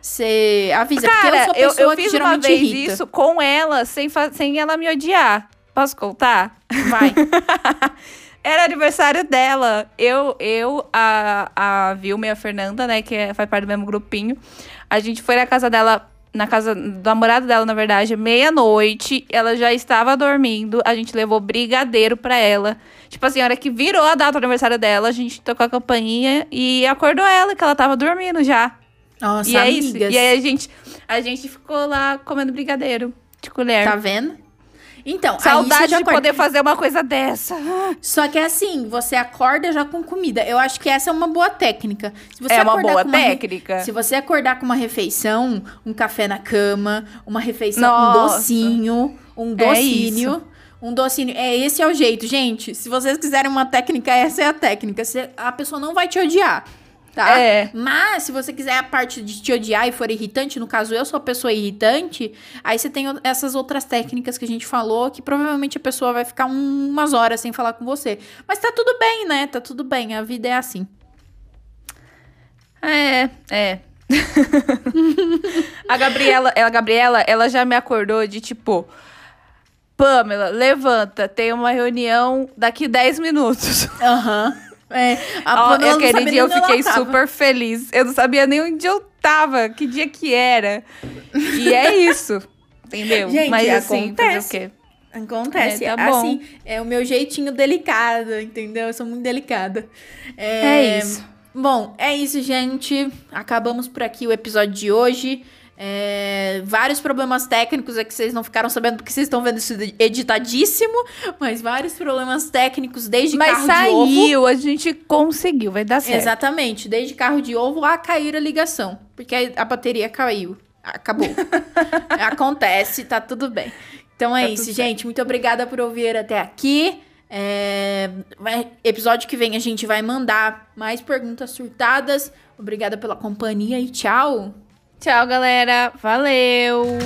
você avisa. porque eu Cara, sou a eu, pessoa eu que fiz uma geralmente vez irrita. isso com ela, sem, sem ela me odiar. Posso contar? Vai. *laughs* Era aniversário dela. Eu, eu a, a Vilma e a Fernanda, né, que é, faz parte do mesmo grupinho. A gente foi na casa dela, na casa do namorado dela, na verdade, meia-noite. Ela já estava dormindo. A gente levou brigadeiro pra ela. Tipo assim, a hora que virou a data do aniversário dela, a gente tocou a campainha e acordou ela, que ela tava dormindo já. Nossa, e é amigas. isso. E aí a gente, a gente ficou lá comendo brigadeiro de colher. Tá vendo? Então, Saudade de acorda. poder fazer uma coisa dessa. Só que é assim, você acorda já com comida. Eu acho que essa é uma boa técnica. Se você é uma boa re- técnica. Se você acordar com uma refeição, um café na cama, uma refeição, um Nossa. docinho, um É docinho. um docinho. É, esse é o jeito, gente. Se vocês quiserem uma técnica, essa é a técnica. Você- a pessoa não vai te odiar. Tá? É. Mas, se você quiser a parte de te odiar e for irritante, no caso eu sou a pessoa irritante, aí você tem essas outras técnicas que a gente falou, que provavelmente a pessoa vai ficar um- umas horas sem falar com você. Mas tá tudo bem, né? Tá tudo bem, a vida é assim. É, é. *laughs* a Gabriela, ela, a Gabriela, ela já me acordou de tipo, Pamela, levanta, tem uma reunião daqui 10 minutos. Aham. É, a aquele sabia dia eu fiquei super feliz. Eu não sabia nem onde eu tava, que dia que era. E é *laughs* isso. Entendeu? Gente, Mas assim, fazer acontece. o quê? Acontece, É, é, tá bom. assim, é o meu jeitinho delicado, entendeu? Eu sou muito delicada. É isso. Bom, é isso, gente. Acabamos por aqui o episódio de hoje. É, vários problemas técnicos é que vocês não ficaram sabendo porque vocês estão vendo isso editadíssimo, mas vários problemas técnicos desde Mas carro de ovo. saiu, a gente conseguiu, vai dar certo. Exatamente, desde carro de ovo a cair a ligação, porque a bateria caiu. Acabou. *laughs* Acontece, tá tudo bem. Então é Tá isso, gente. Muito obrigada por ouvir até aqui. É, episódio que vem a gente vai mandar mais perguntas surtadas. Obrigada pela companhia e tchau. Tchau, galera. Valeu.